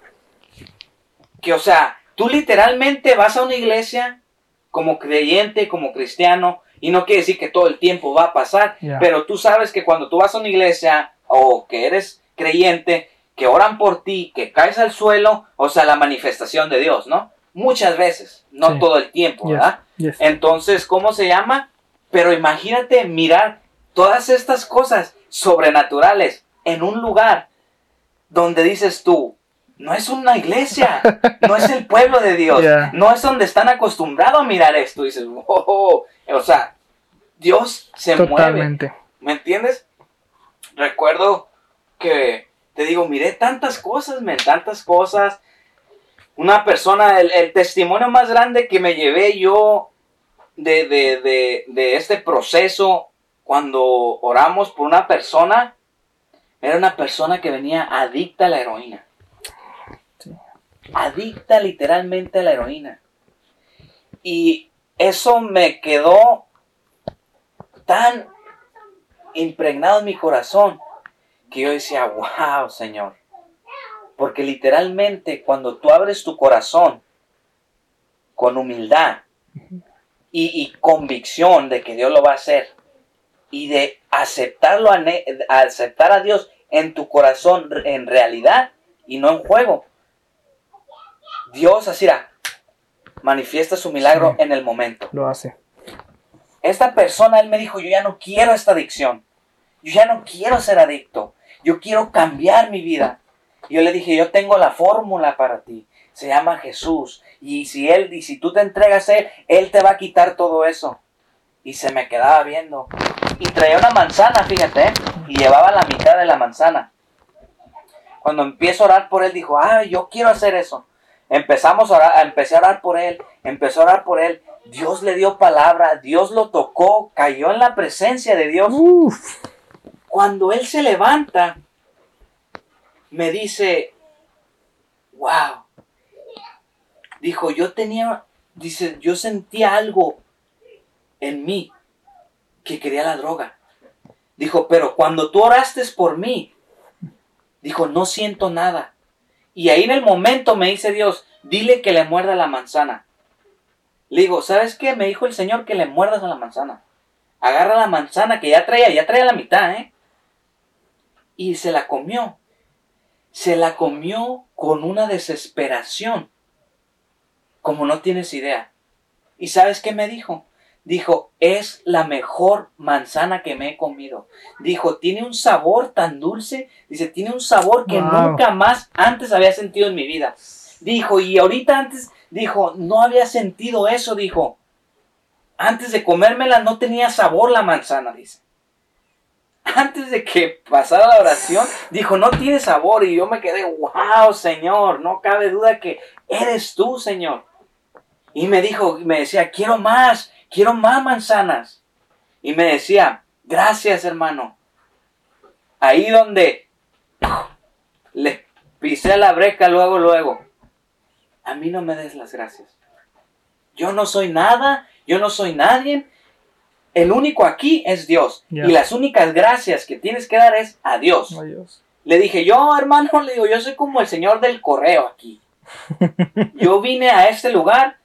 que, o sea, tú literalmente vas a una iglesia como creyente, como cristiano, Y no quiere decir que todo el tiempo va a pasar, pero tú sabes que cuando tú vas a una iglesia o que eres creyente, que oran por ti, que caes al suelo, o sea, la manifestación de Dios, ¿no? Muchas veces, no Sí. todo el tiempo, Yes, ¿verdad? yes. Entonces, ¿cómo se llama? Pero imagínate mirar todas estas cosas sobrenaturales en un lugar donde dices tú, no es una iglesia, no es el pueblo de Dios, Yeah. no es donde están acostumbrados a mirar esto. dices, "Wow". o sea, Dios se mueve. ¿Me entiendes? Recuerdo que te digo, miré tantas cosas, men, tantas cosas. Una persona, el, el testimonio más grande que me llevé yo de, de, de, de este proceso cuando oramos por una persona, era una persona que venía adicta a la heroína. Adicta literalmente a la heroína. Y eso me quedó tan impregnado en mi corazón que yo decía, wow, Señor. Porque literalmente cuando tú abres tu corazón con humildad y, y convicción de que Dios lo va a hacer y de aceptarlo aceptar a Dios en tu corazón en realidad y no en juego, Dios así era, manifiesta su milagro Sí. en el momento Lo hace. esta persona, él me dijo, yo ya no quiero esta adicción. Yo ya no quiero ser adicto. Yo quiero cambiar mi vida. Y yo le dije, yo tengo la fórmula para ti. Se llama Jesús. Y si él, y si tú te entregas a él, él te va a quitar todo eso. Y se me quedaba viendo. Y traía una manzana, fíjate, ¿eh? y llevaba la mitad de la manzana. Cuando empiezo a orar por él, dijo, ah, yo quiero hacer eso. Empezamos a orar, empecé a orar por él, empezó a orar por él. Dios le dio palabra, Dios lo tocó, cayó en la presencia de Dios. Uf. Cuando él se levanta, me dice, wow. Dijo, yo tenía, dice, yo sentía algo en mí que quería la droga. Dijo, pero cuando tú oraste por mí, dijo, no siento nada. Y ahí en el momento me dice Dios, dile que le muerda la manzana. Le digo, ¿sabes qué? Me dijo el Señor que le muerdas a la manzana. Agarra la manzana que ya traía, ya traía la mitad, ¿eh? Y se la comió. Se la comió con una desesperación. Como no tienes idea. ¿Y sabes qué me dijo? Dijo, es la mejor manzana que me he comido. Dijo, tiene un sabor tan dulce. Dice, tiene un sabor que Wow. nunca más antes había sentido en mi vida. Dijo, y ahorita antes, dijo, no había sentido eso, dijo. Antes de comérmela no tenía sabor la manzana, dice. Antes de que pasara la oración, dijo, no tiene sabor. Y yo me quedé, wow, Señor, no cabe duda que eres tú, Señor. Y me dijo, me decía, quiero más, quiero más manzanas. Y me decía, gracias, hermano. Ahí donde le pisé la breca luego, luego. A mí no me des las gracias. Yo no soy nada, yo no soy nadie. El único aquí es Dios. Y las únicas gracias que tienes que dar es a Dios. Adiós. Le dije, yo hermano, le digo, yo soy como el señor del correo aquí. Yo vine a este lugar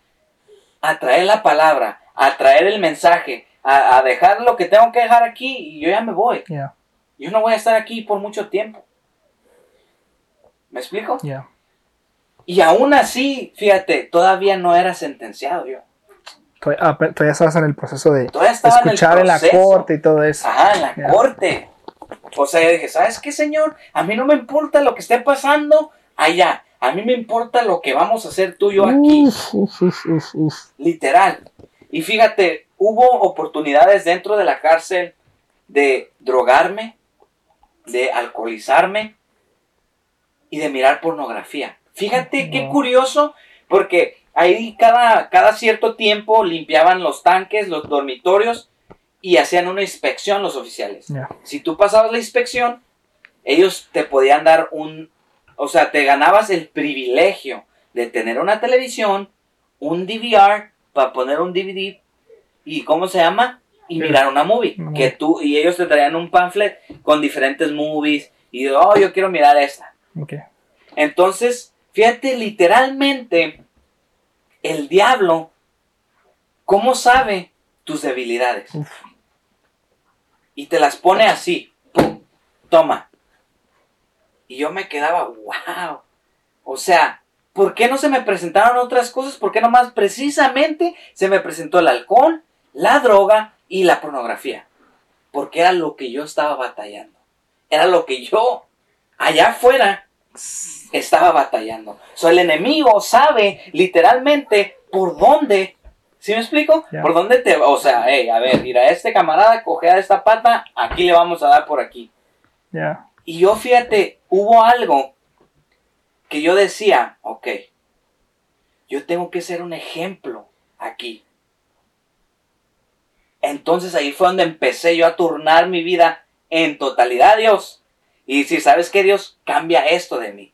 a traer la palabra, a traer el mensaje, a, a dejar lo que tengo que dejar aquí y yo ya me voy. Yo no voy a estar aquí por mucho tiempo. ¿Me explico? ya. Y aún así, fíjate, todavía no era sentenciado yo. Todavía, ah, todavía estabas en el proceso de escuchar en la corte y todo eso. Ajá, en la corte. O sea, yo dije, ¿sabes qué, señor? A mí no me importa lo que esté pasando allá. A mí me importa lo que vamos a hacer tú y yo aquí. Uf, uf, uf, uf, uf. Literal. Y fíjate, hubo oportunidades dentro de la cárcel de drogarme, de alcoholizarme y de mirar pornografía. Fíjate qué curioso, porque ahí cada, cada cierto tiempo limpiaban los tanques, los dormitorios y hacían una inspección los oficiales. Si tú pasabas la inspección, ellos te podían dar un, o sea, te ganabas el privilegio de tener una televisión, un DVR para poner un DVD y ¿cómo se llama? Y mirar una movie, que tú y ellos te traían un pamphlet con diferentes movies y oh, yo quiero mirar esta. Entonces, fíjate, literalmente, el diablo, ¿cómo sabe tus debilidades. Y te las pone así. ¡Pum! Toma. Y yo me quedaba, wow. O sea, ¿por qué no se me presentaron otras cosas? ¿Por qué nomás precisamente se me presentó el alcohol, la droga y la pornografía? Porque era lo que yo estaba batallando. Era lo que yo allá afuera estaba batallando. So, el enemigo sabe literalmente por dónde. ¿Sí me explico? Por dónde te va. O sea, hey, a ver, mira, este camarada coge a esta pata, aquí le vamos a dar por aquí. Ya. Y yo, fíjate, hubo algo que yo decía, ok, yo tengo que ser un ejemplo aquí. Entonces ahí fue donde empecé yo a turnar mi vida en totalidad, Dios. Y si sabes que Dios cambia esto de mí.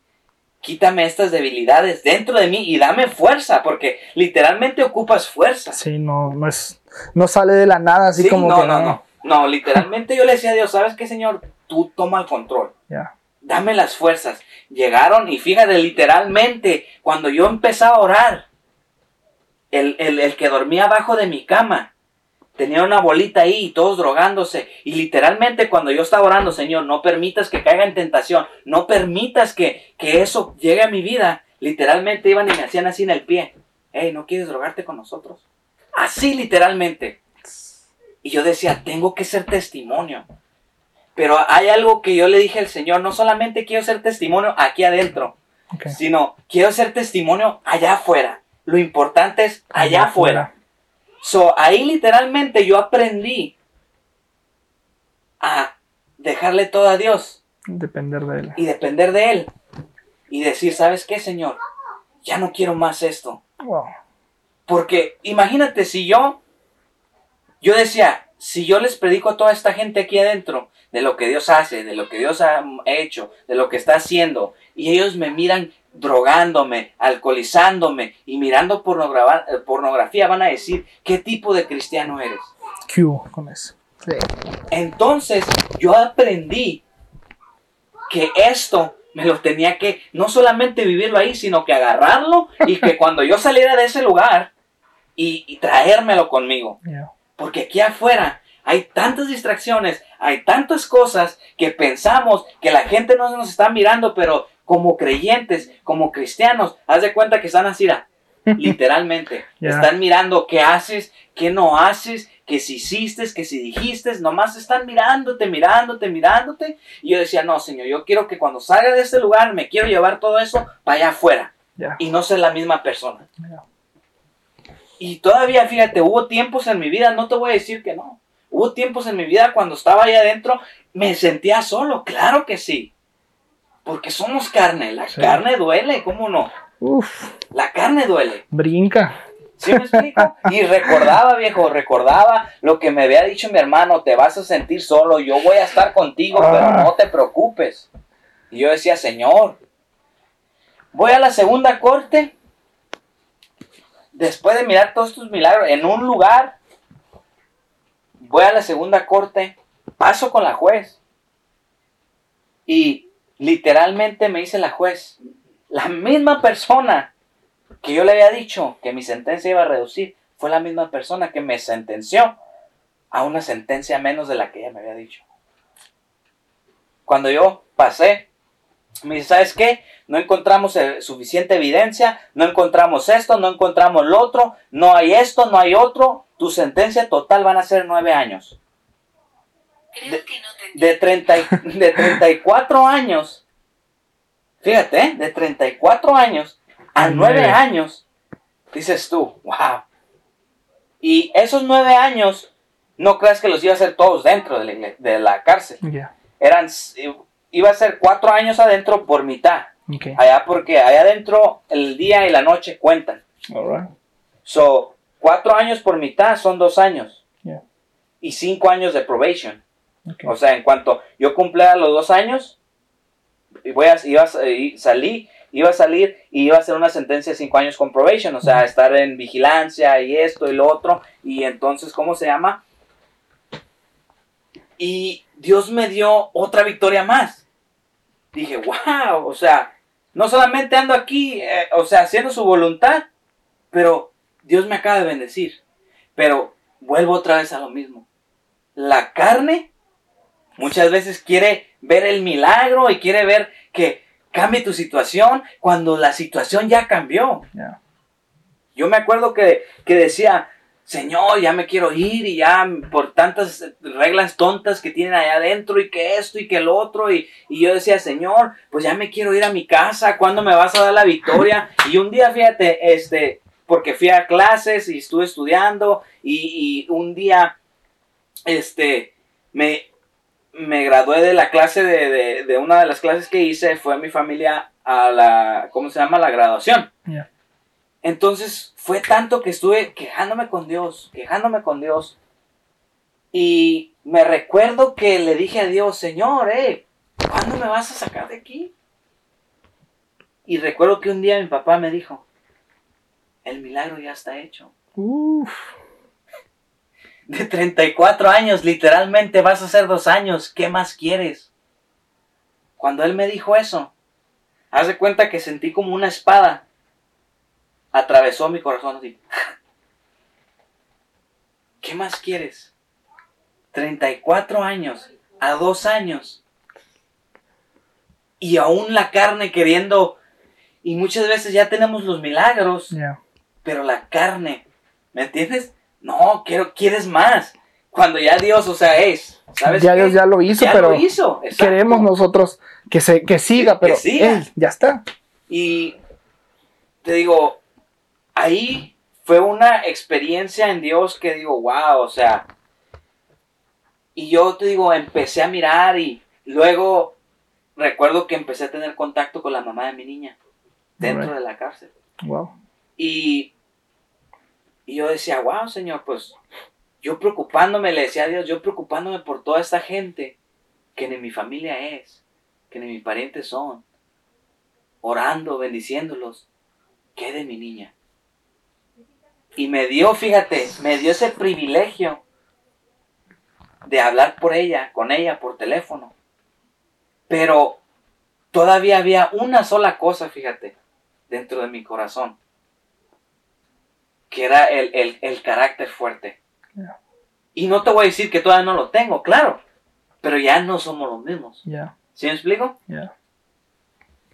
Quítame estas debilidades dentro de mí y dame fuerza, porque literalmente ocupas fuerza. Sí, no, no es, no sale de la nada así como no, que no, no, no, literalmente yo le decía a Dios, ¿sabes qué, Señor? Tú toma el control. Ya. Dame las fuerzas. Llegaron y fíjate, literalmente, cuando yo empezaba a orar, el, el, el que dormía abajo de mi cama, tenía una bolita ahí y todos drogándose. Y literalmente cuando yo estaba orando, Señor, no permitas que caiga en tentación, no permitas que, que eso llegue a mi vida. Literalmente iban y me hacían así en el pie. Hey, ¿no quieres drogarte con nosotros? Así literalmente. Y yo decía, tengo que ser testimonio. Pero hay algo que yo le dije al Señor, no solamente quiero ser testimonio aquí adentro, sino quiero ser testimonio allá afuera. Lo importante es allá, afuera. So, ahí literalmente yo aprendí a dejarle todo a Dios Depender de él. y depender de Él. Y decir, ¿sabes qué, Señor? Ya no quiero más esto. Wow. Porque imagínate si yo, yo decía, si yo les predico a toda esta gente aquí adentro de lo que Dios hace, de lo que Dios ha hecho, de lo que está haciendo, y ellos me miran drogándome, alcoholizándome y mirando pornogra- pornografía, van a decir, ¿qué tipo de cristiano eres? Q con eso. Sí. Entonces yo aprendí que esto me lo tenía que no solamente vivirlo ahí, sino que agarrarlo y que cuando yo saliera de ese lugar y, y traérmelo conmigo. Porque aquí afuera hay tantas distracciones, hay tantas cosas que pensamos que la gente no nos está mirando, pero como creyentes, como cristianos, haz de cuenta que están así, ra, literalmente. Están mirando qué haces, qué no haces, que si hiciste, que si dijiste, nomás están mirándote, mirándote, mirándote. Y yo decía, no, Señor, yo quiero que cuando salga de este lugar me quiero llevar todo eso para allá afuera y no ser la misma persona. Y todavía, fíjate, hubo tiempos en mi vida, no te voy a decir que no. Hubo tiempos en mi vida cuando estaba ahí adentro, me sentía solo, claro que sí. Porque somos carne, la Sí. carne duele, ¿cómo no? Uf, La carne duele. brinca. ¿Sí me explico? Y recordaba, viejo, recordaba lo que me había dicho mi hermano, te vas a sentir solo, yo voy a estar contigo, pero Ah. no te preocupes. Y yo decía, Señor, voy a la segunda corte, después de mirar todos tus milagros, en un lugar, voy a la segunda corte, paso con la juez. Y literalmente me dice la juez, la misma persona que yo le había dicho que mi sentencia iba a reducir, fue la misma persona que me sentenció a una sentencia menos de la que ella me había dicho. Cuando yo pasé, me dice, ¿sabes qué? No encontramos eh, suficiente evidencia, no encontramos esto, no encontramos lo otro, no hay esto, no hay otro, tu sentencia total van a ser nueve años. Creo que no te De, 30, y- de 34 años, fíjate, ¿eh? de 34 años a A 9 nueve. años, dices tú, wow. Y esos 9 años, no creas que los iba a hacer todos dentro de la, de la cárcel. Ya. Eran, iba a ser 4 años adentro por mitad. Allá porque allá adentro el día y la noche cuentan. Alright. So, 4 años por mitad son 2 años. Yeah. Y 5 años de probation. O sea, en cuanto yo cumpliera los dos años, y voy a, iba a- y salí, iba a salir y iba a hacer una sentencia de cinco años con probation, o sea, estar en vigilancia y esto y lo otro, y entonces, ¿cómo se llama? Y Dios me dio otra victoria más. Dije, wow, o sea, no solamente ando aquí, eh, o sea, haciendo su voluntad, pero Dios me acaba de bendecir. Pero vuelvo otra vez a lo mismo. La carne muchas veces quiere ver el milagro y quiere ver que cambie tu situación cuando la situación ya cambió. Yo me acuerdo que, que decía, Señor, ya me quiero ir y ya por tantas reglas tontas que tienen allá adentro y que esto y que el otro. Y, y yo decía, Señor, pues ya me quiero ir a mi casa, ¿cuándo me vas a dar la victoria? Y un día, fíjate, este, porque fui a clases y estuve estudiando y, y un día, este, me, me gradué de la clase de, de, de una de las clases que hice, fue mi familia a la, ¿cómo se llama? La graduación. Ya. Entonces fue tanto que estuve quejándome con Dios, quejándome con Dios. Y me recuerdo que le dije a Dios, Señor, eh, ¿cuándo me vas a sacar de aquí? Y recuerdo que un día mi papá me dijo, el milagro ya está hecho. Uf. De 34 años, literalmente vas a hacer dos años, ¿qué más quieres? Cuando él me dijo eso, haz de cuenta que sentí como una espada atravesó mi corazón así. ¿Qué más quieres? 34 años, a dos años. Y aún la carne queriendo, y muchas veces ya tenemos los milagros, Ya. Pero la carne, ¿me entiendes? No, quiero, quieres más. Cuando ya Dios, o sea, es, ¿sabes? Ya qué? Dios ya lo hizo, Ya pero lo hizo, queremos nosotros que se que siga, pero siga. ey, ya está. Y te digo, ahí fue una experiencia en Dios que digo, wow, o sea, y yo te digo, empecé a mirar y luego recuerdo que empecé a tener contacto con la mamá de mi niña dentro de la cárcel. Wow. Y, y yo decía, wow, Señor, pues yo preocupándome, le decía a Dios, yo preocupándome por toda esta gente que ni mi familia es, que ni mis parientes son, orando, bendiciéndolos, ¿qué de mi niña? Y me dio, fíjate, me dio ese privilegio de hablar por ella, con ella por teléfono. Pero todavía había una sola cosa, fíjate, dentro de mi corazón, que era el, el- el carácter fuerte. Y no te voy a decir que todavía no lo tengo, claro, pero ya no somos los mismos. ¿Sí me explico?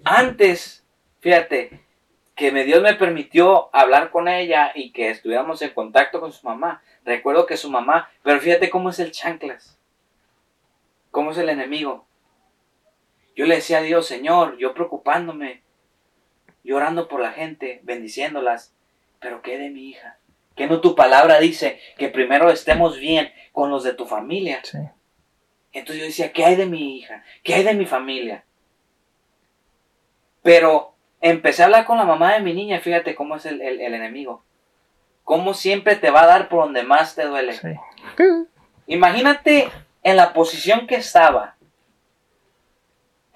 Antes, fíjate, que me, Dios me permitió hablar con ella y que estuviéramos en contacto con su mamá. Recuerdo que su mamá, pero fíjate cómo es el chanclas, cómo es el enemigo. Yo le decía a Dios, Señor, yo preocupándome, llorando por la gente, bendiciéndolas, pero ¿qué de mi hija? Que no tu palabra dice que primero estemos bien con los de tu familia. Sí. Entonces yo decía, ¿qué hay de mi hija? ¿Qué hay de mi familia? Pero empecé a hablar con la mamá de mi niña, fíjate cómo es el, el- el enemigo. Cómo siempre te va a dar por donde más te duele. Sí. Imagínate en la posición que estaba.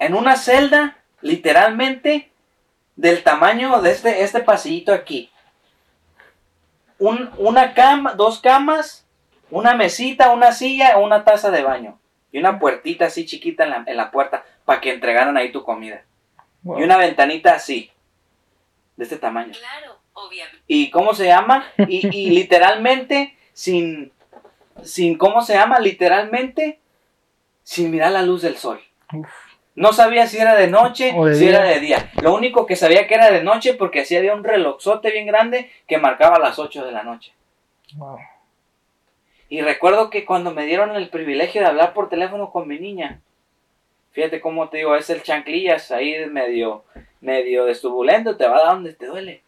En una celda, literalmente, del tamaño de este, este pasillito aquí. Un- una cama, dos camas, una mesita, una silla, una taza de baño. Y una puertita así chiquita en la, en la puerta para que entregaran ahí tu comida. Wow. Y una ventanita así, de este tamaño. Claro, obviamente. ¿Y cómo se llama? Y, y literalmente, sin, sin, ¿cómo se llama? Literalmente, sin mirar la luz del sol. Uf. No sabía si era de noche O de si día. era de día. Lo único que sabía que era de noche porque así había un relojzote bien grande que marcaba las 8 de la noche. Wow. Y recuerdo que cuando me dieron el privilegio de hablar por teléfono con mi niña, fíjate cómo te digo, es el chanclillas ahí medio, medio desturbulento, te va a dar donde te duele.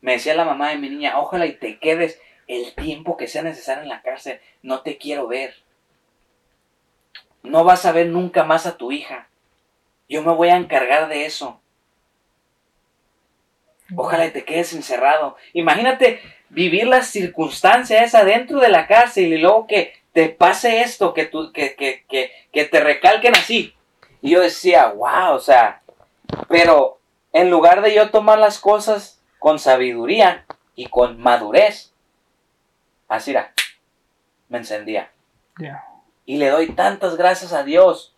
Me decía la mamá de mi niña, ojalá y te quedes el tiempo que sea necesario en la cárcel, no te quiero ver. No vas a ver nunca más a tu hija. Yo me voy a encargar de eso. Ojalá y te quedes encerrado. Imagínate vivir la circunstancia esa dentro de la cárcel y luego que te pase esto, que, tú, que, que, que, que te recalquen así. Y yo decía, wow, o sea, pero en lugar de yo tomar las cosas con sabiduría y con madurez, así era, me encendía. Y le doy tantas gracias a Dios.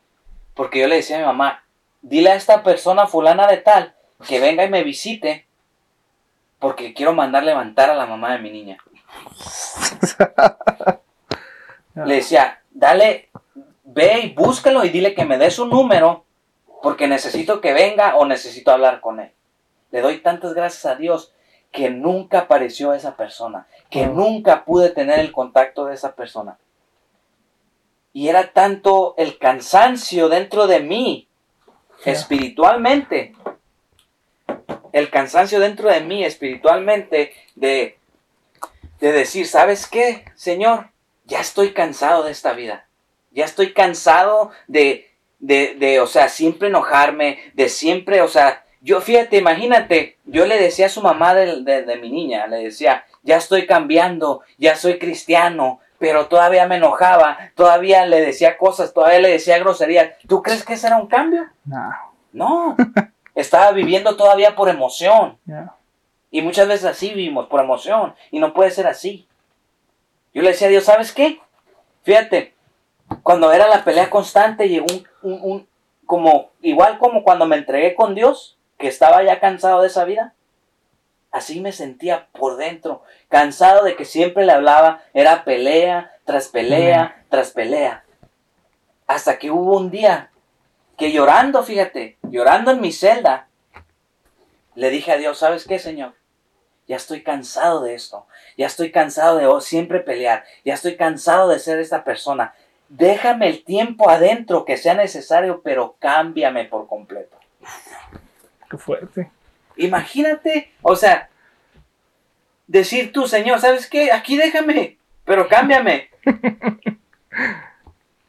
Porque yo le decía a mi mamá, dile a esta persona fulana de tal que venga y me visite. Porque quiero mandar levantar a la mamá de mi niña. Le decía, dale, ve y búscalo y dile que me dé su número porque necesito que venga o necesito hablar con él. Le doy tantas gracias a Dios que nunca apareció esa persona, que nunca pude tener el contacto de esa persona. Y era tanto el cansancio dentro de mí. Espiritualmente, el cansancio dentro de mí espiritualmente de, de decir, ¿sabes qué, Señor? Ya estoy cansado de esta vida. Ya estoy cansado de, de, de, o sea, siempre enojarme, de siempre, o sea, yo fíjate, imagínate, yo le decía a su mamá de, de- de mi niña, le decía, ya estoy cambiando, ya soy cristiano, pero todavía me enojaba, todavía le decía cosas, todavía le decía groserías. ¿Tú crees que ese era un cambio? No, No, estaba viviendo todavía por emoción. ya. Y muchas veces así vivimos, por emoción. Y no puede ser así. Yo le decía a Dios, ¿sabes qué? Fíjate, cuando era la pelea constante, llegó un, un- un- como, igual como cuando me entregué con Dios, que estaba ya cansado de esa vida. Así me sentía por dentro, cansado de que siempre le hablaba, era pelea tras pelea tras pelea. Hasta que hubo un día que llorando, fíjate, llorando en mi celda, le dije a Dios, ¿sabes qué, Señor? Ya estoy cansado de esto. Ya estoy cansado de siempre pelear. Ya estoy cansado de ser esta persona. Déjame el tiempo adentro que sea necesario, pero cámbiame por completo. Qué fuerte. Imagínate, o sea, decir tú, Señor, ¿sabes qué? Aquí déjame, pero cámbiame.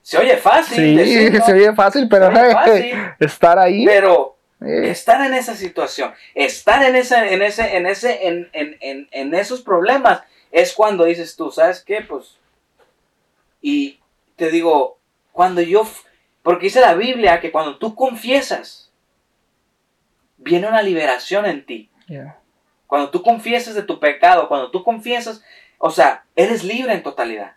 Se oye fácil, Sí, se oye fácil, pero Se oye fácil. estar ahí. pero estar en esa situación, estar en ese, en ese, en ese, en, en, en, en esos problemas, es cuando dices tú, ¿sabes qué? Pues, y te digo, cuando yo, porque dice la Biblia que cuando tú confiesas, viene una liberación en ti. Cuando tú confiesas de tu pecado, cuando tú confiesas, o sea, eres libre en totalidad.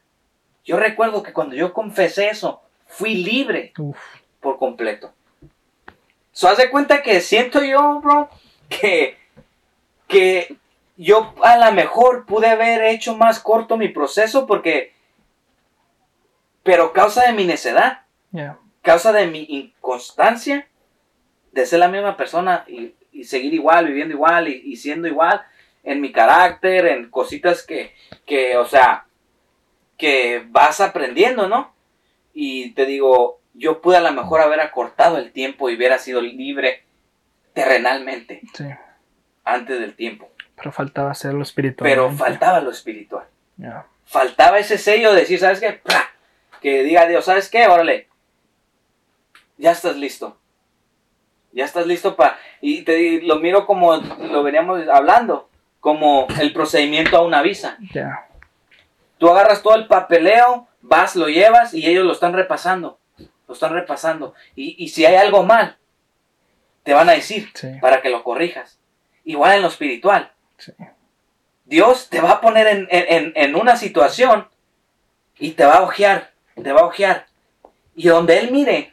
Yo recuerdo que cuando yo confesé eso, fui libre Uf, por completo. So, haz de cuenta que siento yo, bro, que, que yo a lo mejor pude haber hecho más corto mi proceso porque, pero causa de mi necedad, causa de mi inconstancia de ser la misma persona y, y seguir igual, viviendo igual y, y siendo igual en mi carácter, en cositas que, que, o sea, que vas aprendiendo, ¿no? Y te digo, yo pude a lo mejor haber acortado el tiempo y hubiera sido libre terrenalmente Sí. antes del tiempo. Pero faltaba hacer lo espiritual. Pero faltaba lo espiritual. Faltaba ese sello de decir, ¿sabes qué? ¡Pra! Que diga Dios, ¿sabes qué? Órale, ya estás listo. Ya estás listo para... Y te lo miro como lo veníamos hablando, como el procedimiento a una visa. Ya. Tú agarras todo el papeleo, vas, lo llevas y ellos lo están repasando. Lo están repasando. Y, y si hay algo mal, te van a decir Sí. para que lo corrijas. Igual en lo espiritual. Sí. Dios te va a poner en, en- en- en una situación y te va a ojear, te va a ojear. Y donde Él mire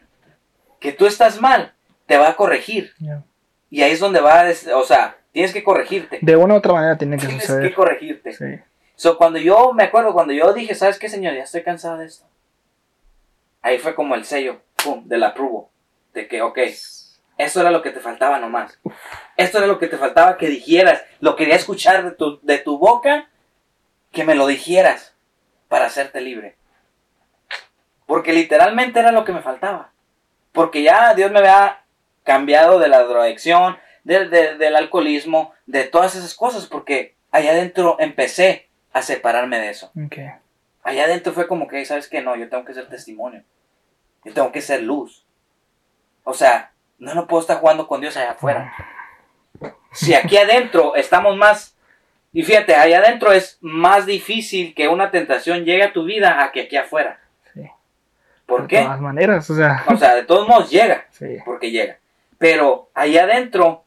que tú estás mal, te va a corregir. ya. Y ahí es donde va a, o sea, tienes que corregirte. De una u otra manera tiene que Tienes que suceder. corregirte. Sí. So, cuando yo me acuerdo, cuando yo dije, ¿sabes qué, señor? Ya estoy cansado de esto. Ahí fue como el sello, pum, del apruebo. De que, ok, eso era lo que te faltaba nomás. Esto era lo que te faltaba que dijeras. Lo quería escuchar de tu, de tu boca, que me lo dijeras para hacerte libre. Porque literalmente era lo que me faltaba. Porque ya Dios me había cambiado de la drogadicción, del- de- del alcoholismo, de todas esas cosas. Porque allá adentro empecé a separarme de eso. Allá adentro fue como que, ¿sabes qué? No, yo tengo que ser testimonio. Yo tengo que ser luz. O sea, no, no puedo estar jugando con Dios allá afuera. Si aquí adentro estamos más... Y fíjate, allá adentro es más difícil que una tentación llegue a tu vida a que aquí afuera. Sí. ¿Por De qué? todas maneras, o sea. O sea, de todos modos llega, Sí. porque llega. Pero allá adentro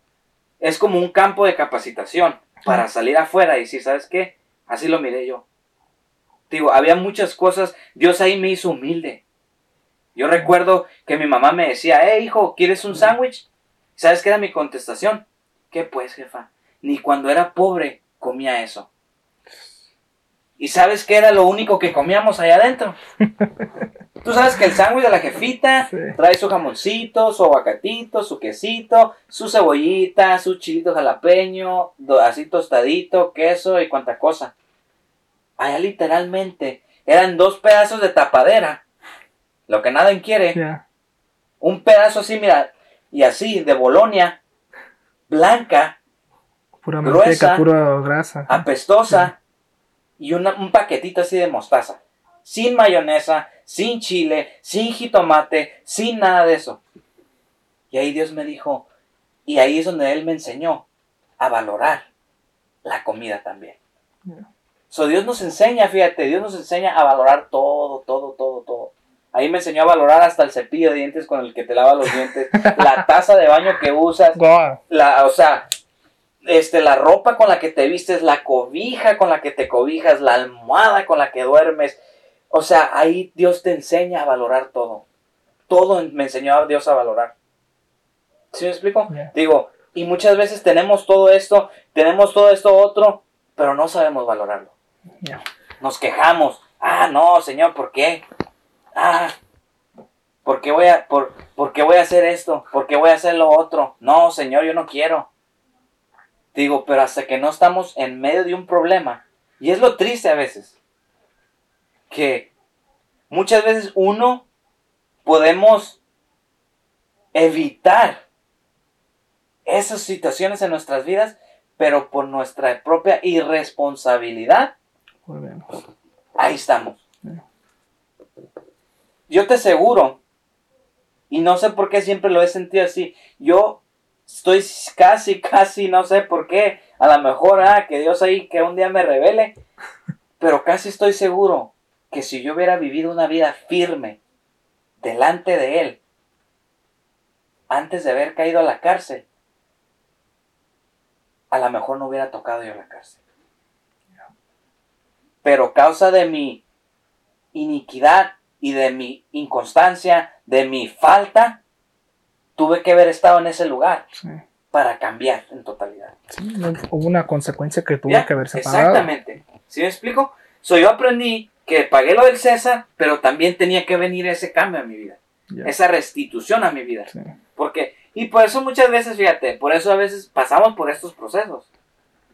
es como un campo de capacitación para salir afuera y decir, ¿sabes qué? Así lo miré yo. Digo, había muchas cosas, Dios ahí me hizo humilde. Yo recuerdo que mi mamá me decía, eh, hijo, ¿quieres un sándwich? ¿Sabes qué era mi contestación? ¿Qué pues, jefa? Ni cuando era pobre comía eso. ¿Y sabes qué era lo único que comíamos allá adentro? Tú sabes que el sándwich de la jefita Sí. trae su jamoncito, su aguacatito, su quesito, su cebollita, su chilito jalapeño, así tostadito, queso y cuanta cosa. Allá literalmente eran dos pedazos de tapadera, lo que nadie quiere, un pedazo así, mira, y así, de Bolonia, blanca, Pura Gruesa. manteca, pura grasa. apestosa, y una- un paquetito así de mostaza, sin mayonesa, sin chile, sin jitomate, sin nada de eso. Y ahí Dios me dijo, y ahí es donde Él me enseñó a valorar la comida también. Ya. So, Dios nos enseña, fíjate, Dios nos enseña a valorar todo, todo, todo, todo. Ahí me enseñó a valorar hasta el cepillo de dientes con el que te lavas los dientes, la taza de baño que usas, la, o sea, este, la ropa con la que te vistes, la cobija con la que te cobijas, la almohada con la que duermes. O sea, ahí Dios te enseña a valorar todo. Todo me enseñó a Dios a valorar. ¿Sí me explico? Digo, y muchas veces tenemos todo esto, tenemos todo esto otro, pero no sabemos valorarlo. Nos quejamos. Ah, no, Señor, ¿por qué? Ah, ¿por qué voy a, por, por qué voy a hacer esto? ¿Por qué voy a hacer lo otro? No, Señor, yo no quiero. Digo, pero hasta que no estamos en medio de un problema, y es lo triste a veces, que muchas veces uno podemos evitar esas situaciones en nuestras vidas, pero por nuestra propia irresponsabilidad, Volvemos. ahí estamos. Yo te aseguro, y no sé por qué siempre lo he sentido así, yo estoy casi, casi, no sé por qué, a lo mejor, ah, que Dios ahí, que un día me revele, pero casi estoy seguro que si yo hubiera vivido una vida firme delante de Él, antes de haber caído a la cárcel, a lo mejor no hubiera tocado yo la cárcel. Pero causa de mi iniquidad y de mi inconstancia, de mi falta, tuve que haber estado en ese lugar Sí. para cambiar en totalidad. Sí, hubo una consecuencia que tuvo ¿Ya? que haberse pagado. Exactamente. ¿Sí me explico? So, yo aprendí que pagué lo del César, pero también tenía que venir ese cambio a mi vida. Esa restitución a mi vida. Sí. Porque, y por eso muchas veces, fíjate, por eso a veces pasamos por estos procesos.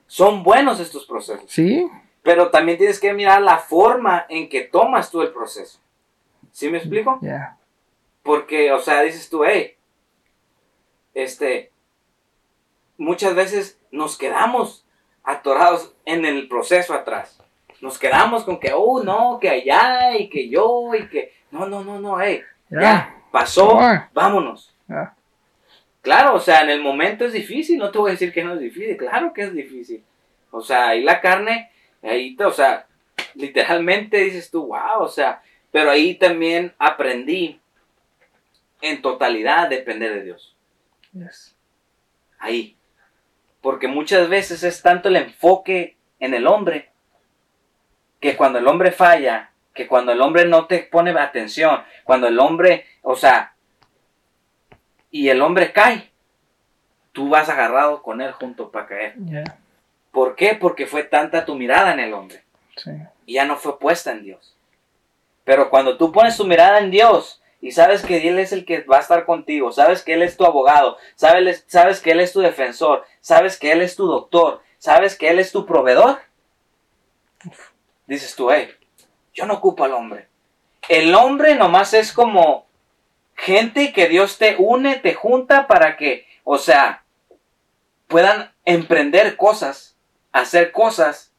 Son buenos estos procesos. Sí, Pero también tienes que mirar la forma en que tomas tú el proceso. ¿Sí me explico? ya. Porque, o sea, dices tú, hey, este, muchas veces nos quedamos atorados en el proceso atrás. Nos quedamos con que, oh, no, que allá y que yo y que, no, no, no, no, hey, Ya. ya, pasó, vámonos. Ya. Claro, o sea, en el momento es difícil, no te voy a decir que no es difícil, claro que es difícil. O sea, ahí la carne, ahí, te- o sea, literalmente dices tú, wow, o sea, pero ahí también aprendí en totalidad a depender de Dios. Yes. Ahí. Porque muchas veces es tanto el enfoque en el hombre que cuando el hombre falla, que cuando el hombre no te pone atención, cuando el hombre, o sea, y el hombre cae, tú vas agarrado con él junto para caer. ¿Por qué? Porque fue tanta tu mirada en el hombre Sí. y ya no fue puesta en Dios. Pero cuando tú pones tu mirada en Dios y sabes que Él es el que va a estar contigo, sabes que Él es tu abogado, sabes, sabes que Él es tu defensor, sabes que Él es tu doctor, sabes que Él es tu proveedor, dices tú, hey, yo no ocupo al hombre. El hombre nomás es como gente que Dios te une, te junta para que, o sea, puedan emprender cosas, hacer cosas,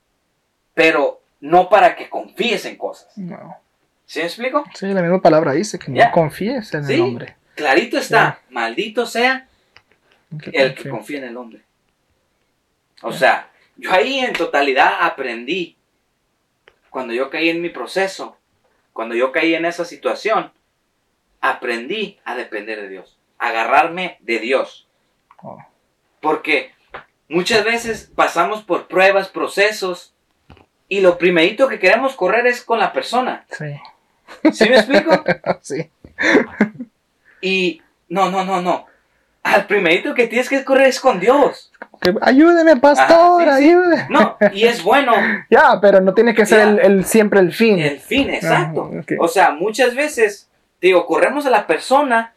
pero no para que confíes en cosas. No. ¿Sí me explico? Sí, la misma palabra dice que no confíes en Sí. el hombre. Clarito está, maldito sea Que el que confía en el hombre. O sea, yo ahí en totalidad aprendí, cuando yo caí en mi proceso, cuando yo caí en esa situación, aprendí a depender de Dios, a agarrarme de Dios. Oh. Porque muchas veces pasamos por pruebas, procesos, y lo primerito que queremos correr es con la persona. Sí. ¿Sí me explico? sí. Y no, no, no, no. Al primerito que tienes que correr es con Dios. Ayúdeme, pastor, Ajá, sí, sí. ayúdeme. No, y es bueno Ya, pero no tiene que ser el, el- siempre el fin. el fin, exacto. Ajá, ok. O sea, muchas veces, digo, corremos a la persona,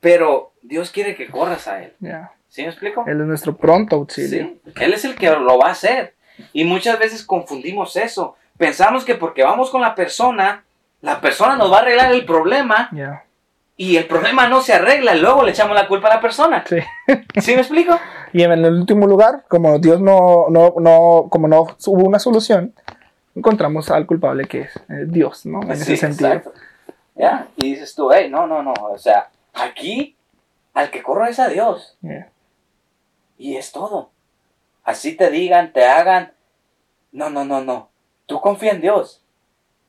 pero Dios quiere que corras a Él. Ya. ¿Sí me explico? Él es nuestro pronto auxilio. Sí, Él es el que lo va a hacer. Y muchas veces confundimos eso. Pensamos que porque vamos con la persona, la persona nos va a arreglar el problema Ya. Y el problema no se arregla luego le echamos la culpa a la persona. Sí. ¿Sí me explico? Y en el último lugar, como Dios no, no, no, como no hubo una solución, encontramos al culpable que es eh, Dios, ¿no? En ese sentido. exacto. Ya, y dices tú, hey, no, no, no, o sea, aquí al que corro es a Dios Ya. y es todo. Así te digan, te hagan, no, no, no, no, tú confía en Dios.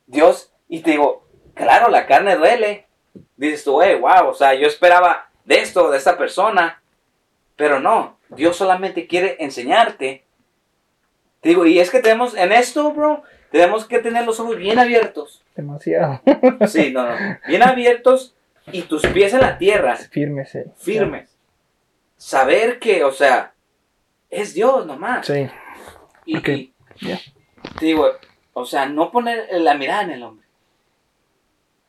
Dios, y te digo, claro, la carne duele. Dices tú, hey, wow, o sea, yo esperaba de esto, de esta persona, pero no, Dios solamente quiere enseñarte. Te digo, y es que tenemos, en esto, bro, tenemos que tener los ojos bien abiertos. Demasiado. Sí, no, no. Bien abiertos y tus pies en la tierra, Firme, sí. firmes. Saber que, o sea, es Dios nomás. Sí. Y, ok, y ya. te digo, o sea, no poner la mirada en el hombre.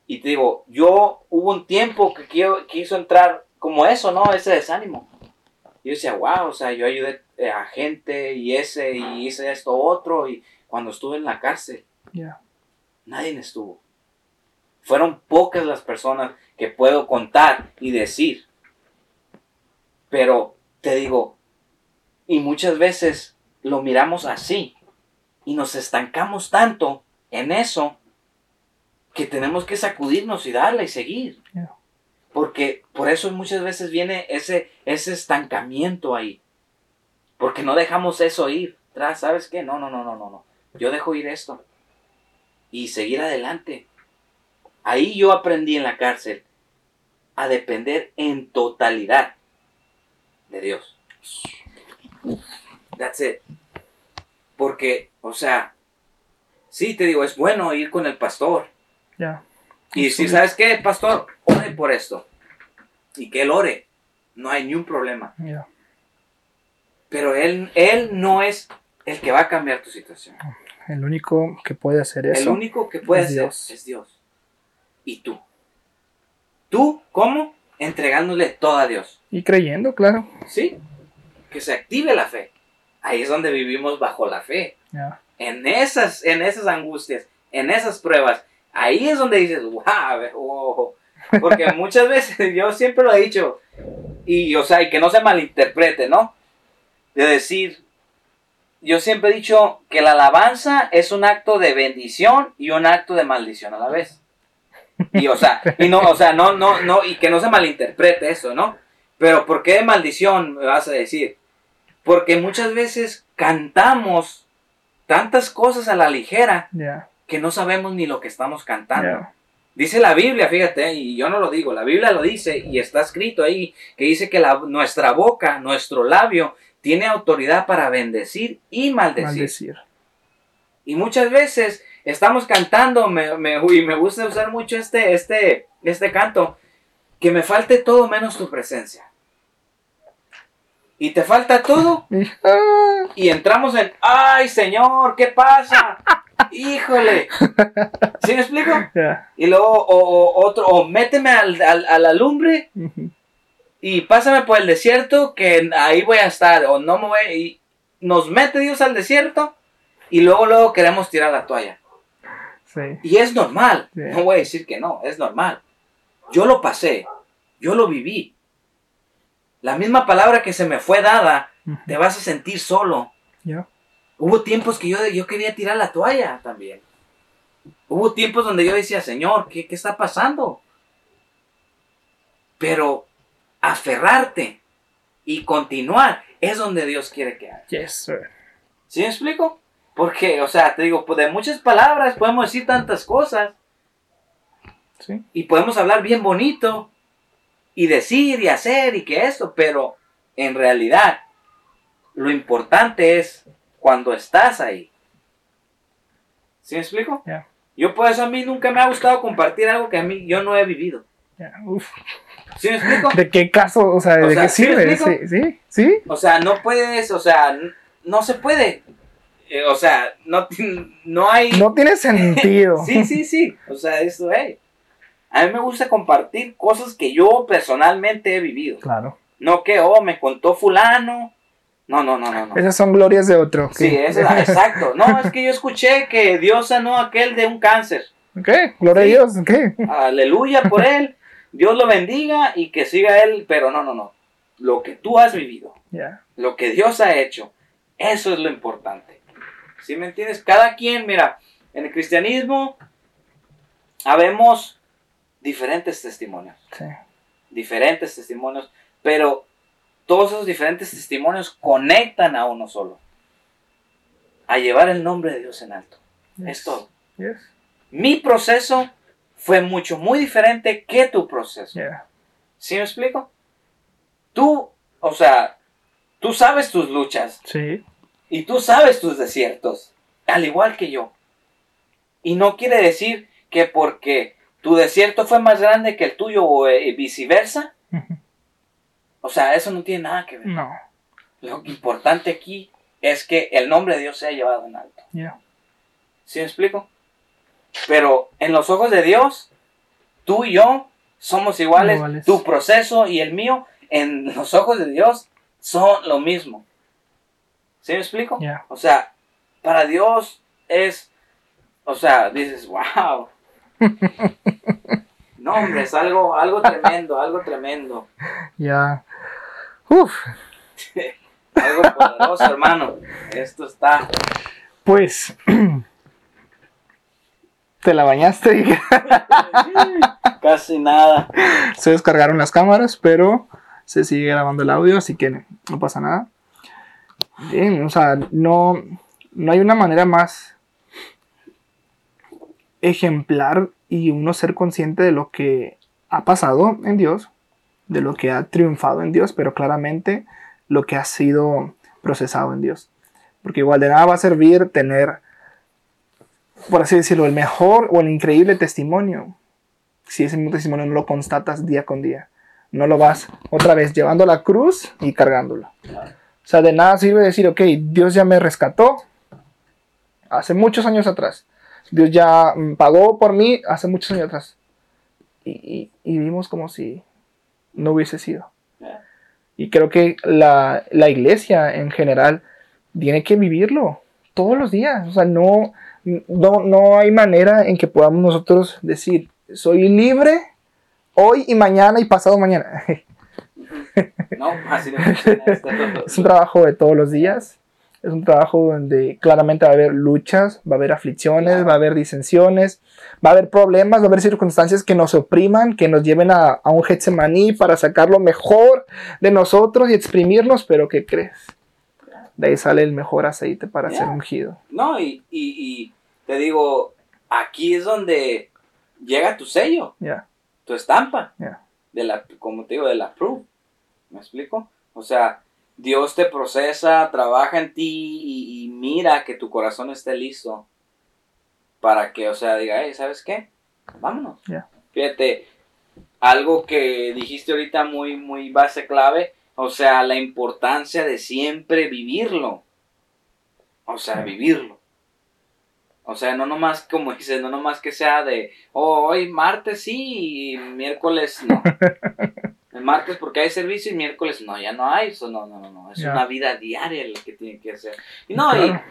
Y te digo, yo hubo un tiempo que quiero, quiso entrar como eso, ¿no? Ese desánimo. Y yo decía, wow, o sea, yo ayudé eh, a gente y ese, y hice esto otro. Y cuando estuve en la cárcel, Ya. nadie estuvo. Fueron pocas las personas que puedo contar y decir. Pero te digo, y muchas veces lo miramos así y nos estancamos tanto en eso que tenemos que sacudirnos y darle y seguir. Porque por eso muchas veces viene ese, ese estancamiento ahí. Porque no dejamos eso ir. Tras, ¿sabes qué? No, no, no, no, no, no. Yo dejo ir esto. Y seguir adelante. Ahí yo aprendí en la cárcel a depender en totalidad de Dios. That's it. Porque, o sea, sí te digo, es bueno ir con el pastor. Ya. Y si sabes qué, pastor, ore por esto. Y que él ore. No hay ni un problema. Ya. Pero él, él no es el que va a cambiar tu situación. El único que puede hacer eso. El único que puede es hacer Dios. es Dios. Y tú. ¿Tú cómo? Entregándole todo a Dios. Y creyendo, claro. ¿Sí? Que se active la fe. Ahí es donde vivimos bajo la fe. Ya. En esas, en esas angustias, en esas pruebas. Ahí es donde dices, wow, wow". Porque muchas veces, yo siempre lo he dicho, y o sea, y que no se malinterprete, ¿no? De decir, yo siempre he dicho que la alabanza es un acto de bendición y un acto de maldición a la vez. Y o sea, y no, o sea, no, no, no, y que no se malinterprete eso, ¿no? Pero ¿por qué de maldición me vas a decir? Porque muchas veces cantamos tantas cosas a la ligera. Que no sabemos ni lo que estamos cantando. Dice la Biblia, fíjate, y yo no lo digo, la Biblia lo dice y está escrito ahí, que dice que la- nuestra boca, nuestro labio, tiene autoridad para bendecir y maldecir. Maldecir. Y muchas veces estamos cantando, me, me- y me gusta usar mucho este, este, este canto, que me falte todo menos tu presencia. Y te falta todo, y entramos en, ay Señor, ¿qué pasa? Híjole. ¿Sí me explico? Y luego, o, o otro, o méteme al- al- a la lumbre y pásame por el desierto, que ahí voy a estar, o no me voy, y nos mete Dios al desierto, y luego, luego queremos tirar la toalla. Sí. Y es normal, no voy a decir que no, es normal. Yo lo pasé, yo lo viví. La misma palabra que se me fue dada, te vas a sentir solo. Hubo tiempos que yo, yo quería tirar la toalla también. Hubo tiempos donde yo decía, Señor, ¿qué, qué está pasando? Pero aferrarte y continuar es donde Dios quiere que hagas. Yes, sir. ¿Sí me explico? Porque, o sea, te digo, pues de muchas palabras podemos decir tantas cosas Sí. y podemos hablar bien bonito y decir y hacer y que esto, pero en realidad lo importante es cuando estás ahí. ¿Sí me explico? Yo por eso a mí nunca me ha gustado compartir algo que a mí yo no he vivido. Uf. ¿Sí me explico? ¿De qué caso? O sea, O ¿de sea, qué ¿sí me sirve? Sí, sí, sí. O sea, no puedes, o sea, no se puede. Eh, o sea, no, no hay... No tiene sentido. Sí, sí, sí. O sea, eso, hey. A mí me gusta compartir cosas que yo personalmente he vivido. Claro. No que, oh, me contó fulano. No, no, no, no. no. Esas son glorias de otro. Sí, eso, exacto. No, es que yo escuché que Dios sanó a aquel de un cáncer. ¿Qué? Gloria Sí. a Dios. ¿Qué? Aleluya por él. Dios lo bendiga y que siga él. Pero no, no, no. Lo que tú has vivido, lo que Dios ha hecho, eso es lo importante. ¿Sí me entiendes? Cada quien, mira, en el cristianismo habemos diferentes testimonios. Sí. diferentes testimonios, pero todos esos diferentes testimonios conectan a uno solo, a llevar el nombre de Dios en alto. Es todo. Yes. Mi proceso fue mucho, muy diferente que tu proceso. Yeah. ¿Sí me explico? Tú, o sea, tú sabes tus luchas Sí. y tú sabes tus desiertos, al igual que yo. Y no quiere decir que porque tu desierto fue más grande que el tuyo o eh, viceversa. O sea, eso no tiene nada que ver. No. Lo importante aquí es que el nombre de Dios sea llevado en alto. Yeah. ¿Sí me explico? Pero en los ojos de Dios, tú y yo somos iguales. Iguales. Tu proceso y el mío, en los ojos de Dios, son lo mismo. ¿Sí me explico? Yeah. O sea, para Dios es, o sea, dices, wow. No, hombre, es algo, algo tremendo, algo tremendo. Ya. Uf. Algo poderoso, hermano. Esto está. Pues. Te la bañaste. Casi nada. Se descargaron las cámaras, pero se sigue grabando el audio, así que no pasa nada. Bien, o sea, no, no hay una manera más ejemplar y uno ser consciente de lo que ha pasado en Dios, de lo que ha triunfado en Dios, pero claramente lo que ha sido procesado en Dios. Porque igual de nada va a servir tener, por así decirlo, el mejor o el increíble testimonio si ese mismo testimonio no lo constatas día con día. No lo vas otra vez llevando la cruz y cargándolo. O sea, de nada sirve decir, ok, Dios ya me rescató hace muchos años atrás. Dios ya mm, pagó por mí hace muchos años atrás. Y, y- y vimos como si no hubiese sido. Y creo que la, la iglesia en general tiene que vivirlo todos los días. O sea, no, no, no hay manera en que podamos nosotros decir, soy libre hoy y mañana y pasado mañana. No, así no funciona es un trabajo de todos los días. Es un trabajo donde claramente va a haber luchas, va a haber aflicciones, va a haber disensiones, va a haber problemas, va a haber circunstancias que nos opriman, que nos lleven a, a un Getsemaní para sacar lo mejor de nosotros y exprimirnos, pero ¿qué crees? De ahí sale el mejor aceite para ser Ya. ungido. No, y, y, y te digo, aquí es donde llega tu sello, Ya, tu estampa, ya. de la, como te digo, de la proof. ¿Me explico? O sea, Dios te procesa, trabaja en ti y, y mira que tu corazón esté listo para que, o sea, diga, hey, ¿sabes qué? Vámonos. Fíjate, algo que dijiste ahorita muy, muy base clave, o sea, la importancia de siempre vivirlo. O sea, vivirlo. O sea, no nomás, como dices, no nomás que sea de, oh, hoy martes sí y miércoles no. El martes porque hay servicio y miércoles no, ya no hay. Eso no, no, no, no. Es una vida diaria lo que tiene que hacer. Y no, Claro.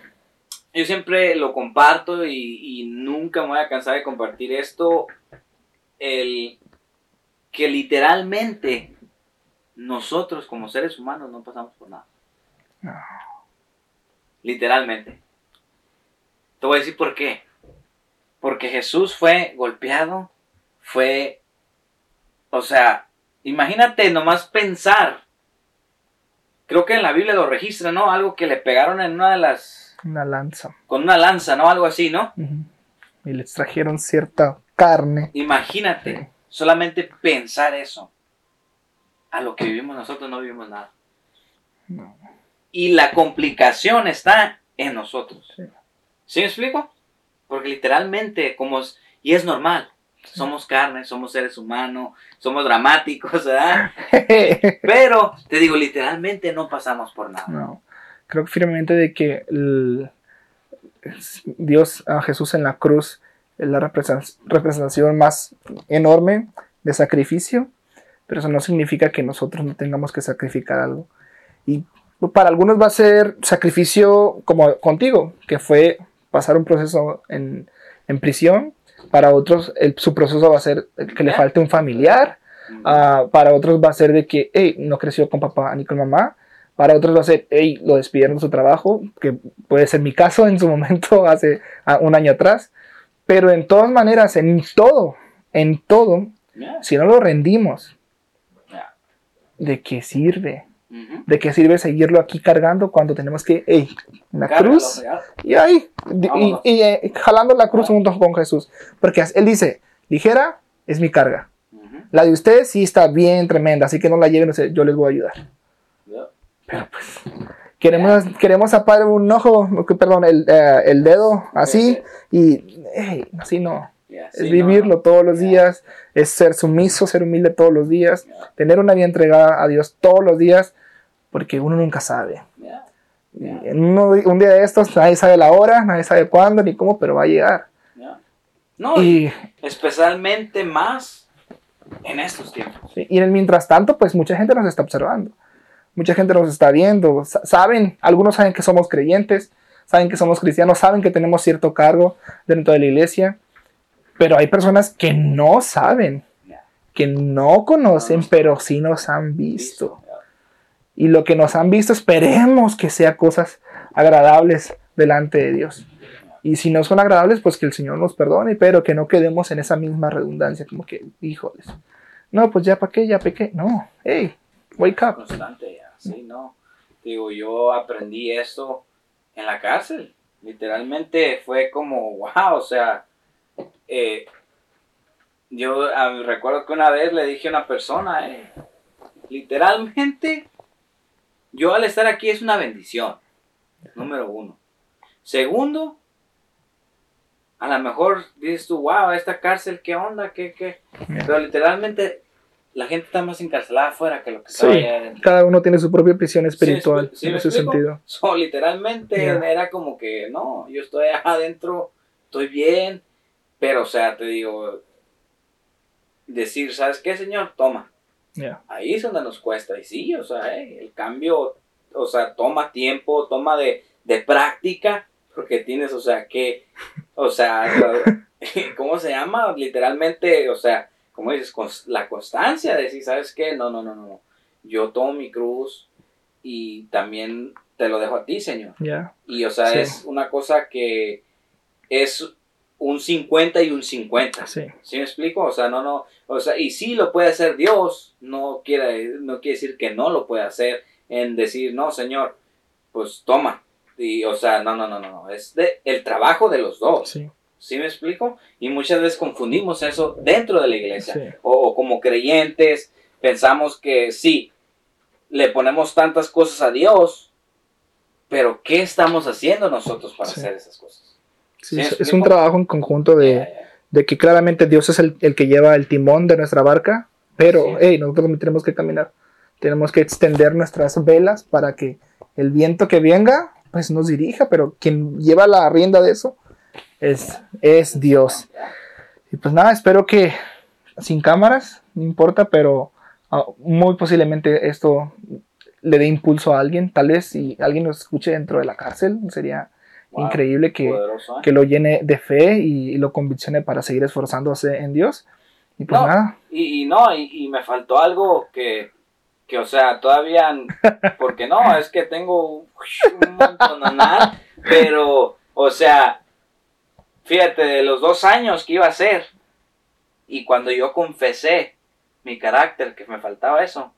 y yo siempre lo comparto y, y nunca me voy a cansar de compartir esto. El que literalmente nosotros como seres humanos no pasamos por nada. No. Literalmente. Te voy a decir por qué. Porque Jesús fue golpeado, fue, o sea, imagínate nomás pensar. Creo que en la Biblia lo registra, ¿no? Algo que le pegaron en una de las, Una lanza. con una lanza, ¿no? Algo así, ¿no? Y le extrajeron cierta carne. Imagínate, solamente pensar eso. A lo que vivimos nosotros no vivimos nada. No. Y la complicación está en nosotros. Sí. ¿Sí me explico? Porque literalmente, como es, y es normal, Somos carne, somos seres humanos, somos dramáticos, ¿verdad? Pero, te digo, literalmente no pasamos por nada. no. Creo firmemente de que el- Dios a Jesús en la cruz es la represen- representación más enorme de sacrificio, pero eso no significa que nosotros no tengamos que sacrificar algo. Y para algunos va a ser sacrificio como contigo, que fue pasar un proceso en, en prisión. Para otros el- su proceso va a ser que le falte un familiar. Ah, para otros va a ser de que hey, no creció con papá ni con mamá. Para otros va a ser, hey, lo despidieron de su trabajo, que puede ser mi caso en su momento hace un año atrás. Pero en todas maneras, en todo, en todo, si no lo rendimos. ¿de qué sirve? ¿De qué sirve seguirlo aquí cargando cuando tenemos que, hey, la Cárgalo, cruz? ¿verdad? Y ahí, y, Vámonos. y, eh, jalando la cruz junto con Jesús. Porque él dice, ligera es mi carga. Ujú. La de ustedes sí está bien tremenda, así que no la lleven, yo les voy a ayudar. Yeah. Pero pues, queremos, queremos zapar un ojo, perdón, el, eh, el dedo así, y hey, así no. Yeah, Es sí, vivirlo no. todos los Yeah. días, es ser sumiso, ser humilde todos los días, Yeah. tener una vida entregada a Dios todos los días, porque uno nunca sabe. Yeah. Y en uno- un día de estos, nadie sabe la hora, nadie sabe cuándo ni cómo, pero va a llegar. Yeah. No, y especialmente más en estos tiempos. y en el mientras tanto, pues mucha gente nos está observando. Mucha gente nos está viendo. sa- Saben, algunos saben que somos creyentes, saben que somos cristianos, saben que tenemos cierto cargo dentro de la iglesia. Pero hay personas que no saben, Yeah. que no conocen, pero sí nos han visto. Y lo que nos han visto, esperemos que sea cosas agradables delante de Dios. Y si no son agradables, pues que el Señor nos perdone, pero que no quedemos en esa misma redundancia, como que, híjoles. No, pues ya para qué, ya pequé. No, hey, wake up. constante sí, no. Digo, yo aprendí esto en la cárcel. Literalmente fue como, wow, o sea, eh, yo ah, recuerdo que una vez le dije a una persona, eh, literalmente, yo al estar aquí es una bendición, número uno. Segundo, a lo mejor dices tú, wow, esta cárcel, ¿qué onda? ¿Qué, qué? Pero literalmente la gente está más encarcelada afuera que lo que está Sí, allá adentro. cada uno tiene su propia prisión espiritual Sí, sí, en ¿me ese explico? sentido. So, literalmente Yeah. era como que, no, yo estoy adentro, estoy bien, pero o sea, te digo, decir, ¿sabes qué, señor? Toma. Yeah. Ahí es donde nos cuesta. Y sí, o sea, eh, el cambio, o sea, toma tiempo, toma de, de práctica, porque tienes, o sea, que, o sea, ¿cómo se llama? Literalmente, o sea, como dices, la constancia de decir, ¿sabes qué? No, no, no, no. Yo tomo mi cruz y también te lo dejo a ti, Señor. Yeah. Y, o sea, Sí. es una cosa que es un 50 y un 50. Sí. ¿Sí me explico? O sea, no, no, o sea, y sí lo puede hacer Dios, no quiere, no quiere decir que no lo puede hacer en decir, no, Señor, pues toma. Y, o sea, no, no, no, no, no, es de, el trabajo de los dos. Sí. ¿Sí me explico? Y muchas veces confundimos eso dentro de la iglesia. Sí. O, o como creyentes, pensamos que sí, le ponemos tantas cosas a Dios, pero ¿qué estamos haciendo nosotros para Sí. hacer esas cosas? Sí, ¿Sí es, un trabajo en conjunto de, que claramente Dios es el, el que lleva el timón de nuestra barca, pero Sí. hey, nosotros también tenemos que caminar. Tenemos que extender nuestras velas para que el viento que venga pues nos dirija, pero quien lleva la rienda de eso es, es Dios. Y pues nada, espero que sin cámaras, no importa, pero ah, muy posiblemente esto le dé impulso a alguien. Tal vez si alguien nos escuche dentro de la cárcel, sería Wow, increíble que, poderoso, ¿eh? que lo llene de fe y, y lo conviccione para seguir esforzándose en Dios. Y pues No. nada, Y, y no, y, y me faltó algo que, que, o sea, todavía, porque no, es que tengo un montón pero, o sea, fíjate, de los dos años que iba a ser, y cuando yo confesé mi carácter, que me faltaba eso,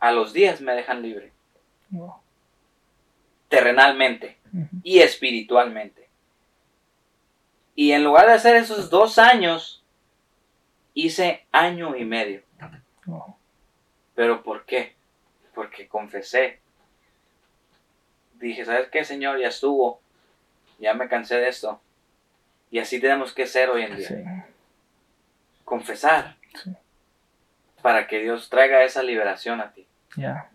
a los días me dejan libre, wow, terrenalmente y espiritualmente. Y en lugar de hacer esos dos años, hice año y medio. ¿Pero por qué? Porque confesé. Dije, ¿sabes qué, Señor? Ya estuvo. Ya me cansé de esto. Y así tenemos que ser hoy en día. sí, confesar. Sí. Para que Dios traiga esa liberación a ti. Ya.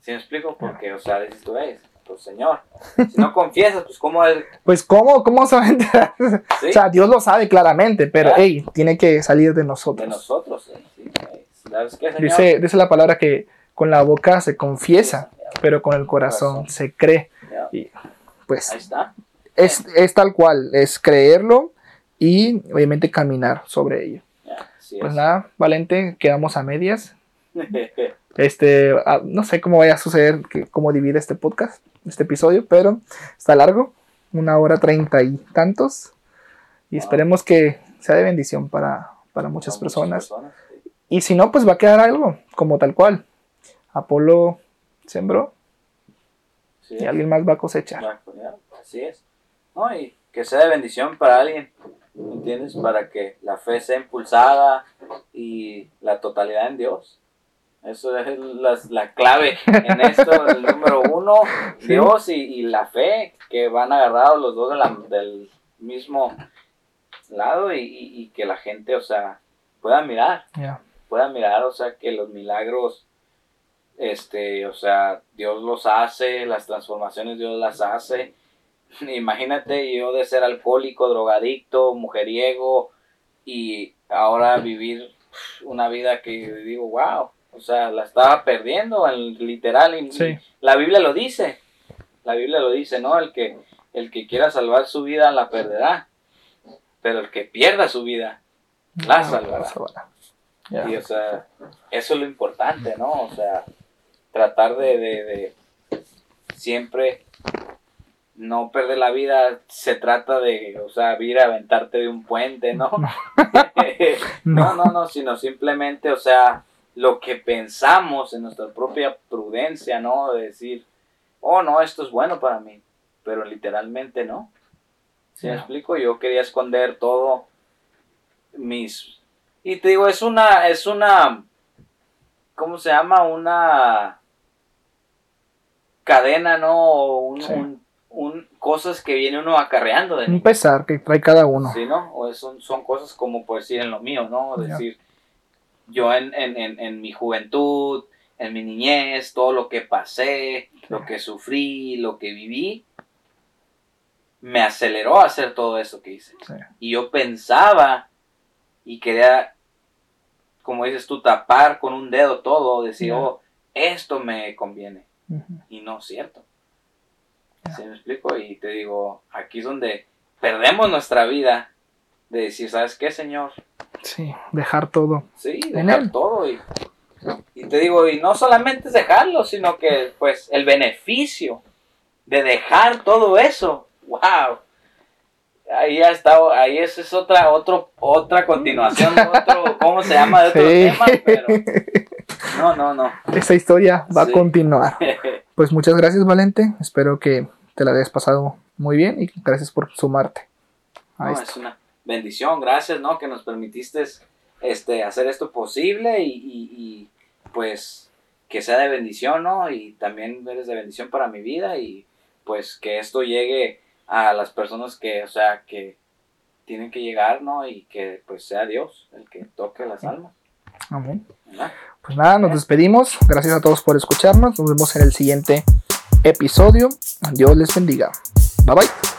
¿Sí me explico? Porque, o sea, dices tú, "Ey, pues Señor, si no confiesas, pues cómo es... Pues, ¿cómo, cómo se va a enterar? Sí, O sea, Dios lo sabe claramente, pero, Claro. hey, tiene que salir de de nosotros. nosotros. ¿eh? Sí, ¿Sabes qué, Señor? Dice, dice la palabra que con la boca se confiesa, pero con el corazón Corazón. se cree. Ya, Y pues Ahí está. es, es tal cual, es creerlo y obviamente caminar sobre ello. Ya, Pues es. nada, Valente, quedamos a medias. Este, ah, no sé cómo vaya a suceder, cómo divide este podcast, este episodio, pero está largo, una hora treinta y tantos. Y esperemos que sea de bendición para, para muchas Son personas. Y si no, pues va a quedar algo, como tal cual. Apolo sembró Sí, y alguien más va a cosechar. Así es. No, y que sea de bendición para alguien, ¿me ¿entiendes? Para que la fe sea impulsada y la totalidad en Dios. Eso es la, la clave en esto, el número uno, Sí. Dios y, y la fe, que van agarrados los dos de la- del mismo lado y, y- y que la gente, o sea, pueda mirar, pueda mirar, o sea, que los milagros, este, o sea, Dios los hace, las transformaciones Dios las hace. Imagínate yo de ser alcohólico, drogadicto, mujeriego y ahora vivir una vida que digo, wow, o sea, la estaba perdiendo, en literal, y, Sí. la Biblia lo dice, la Biblia lo dice, ¿no? El que, el que quiera salvar su vida la perderá, pero el que pierda su vida la salvará. Y, o sea, eso es lo importante, ¿no? O sea, tratar de, de, de siempre no perder la vida, se trata de, o sea, ir a aventarte de un puente, ¿no? no, no, no, sino simplemente, o sea, lo que pensamos en nuestra propia prudencia, ¿no? De decir, oh, no, esto es bueno para mí, pero literalmente no. ¿Sí me Ya. explico? Yo quería esconder todo mis... Y te digo, es una, es una, ¿cómo se llama? Una cadena, ¿no? O Un, Sí. un- un- cosas que viene uno acarreando de Un pesar que trae cada uno. Sí, ¿no? O son, son cosas como por decir en lo mío, ¿no? Decir, yo en, en, en, en mi juventud, en mi niñez, todo lo que pasé, lo que sufrí, lo que viví, me aceleró a hacer todo eso que hice. Sí. Y yo pensaba y quería, como dices tú, tapar con un dedo todo, decir, oh, esto me conviene. Y no es cierto. ¿Sí me explico? Y te digo, aquí es donde perdemos nuestra vida de decir, ¿sabes qué, Señor? Sí, dejar todo. Sí, dejar todo. Y, y te digo, y no solamente es dejarlo, sino que pues el beneficio de dejar todo eso, wow. Ahí ya está, ahí esa es otra, otro, otra continuación, otro, ¿cómo se llama? De otro Sí. tema, pero no, no, no. Esa historia va Sí. a continuar. Pues muchas gracias, Valente. Espero que te la hayas pasado muy bien y gracias por sumarte a No, esto. es una bendición, gracias, ¿no? Que nos permitiste este, hacer esto posible y, y- y, pues que sea de bendición, ¿no? Y también eres de bendición para mi vida y pues que esto llegue a las personas que, o sea, que tienen que llegar, ¿no? Y que pues sea Dios el que toque las almas, Amén. ¿verdad? Pues nada, nos despedimos. Gracias a todos por escucharnos. Nos vemos en el siguiente episodio. Dios les bendiga. Bye bye.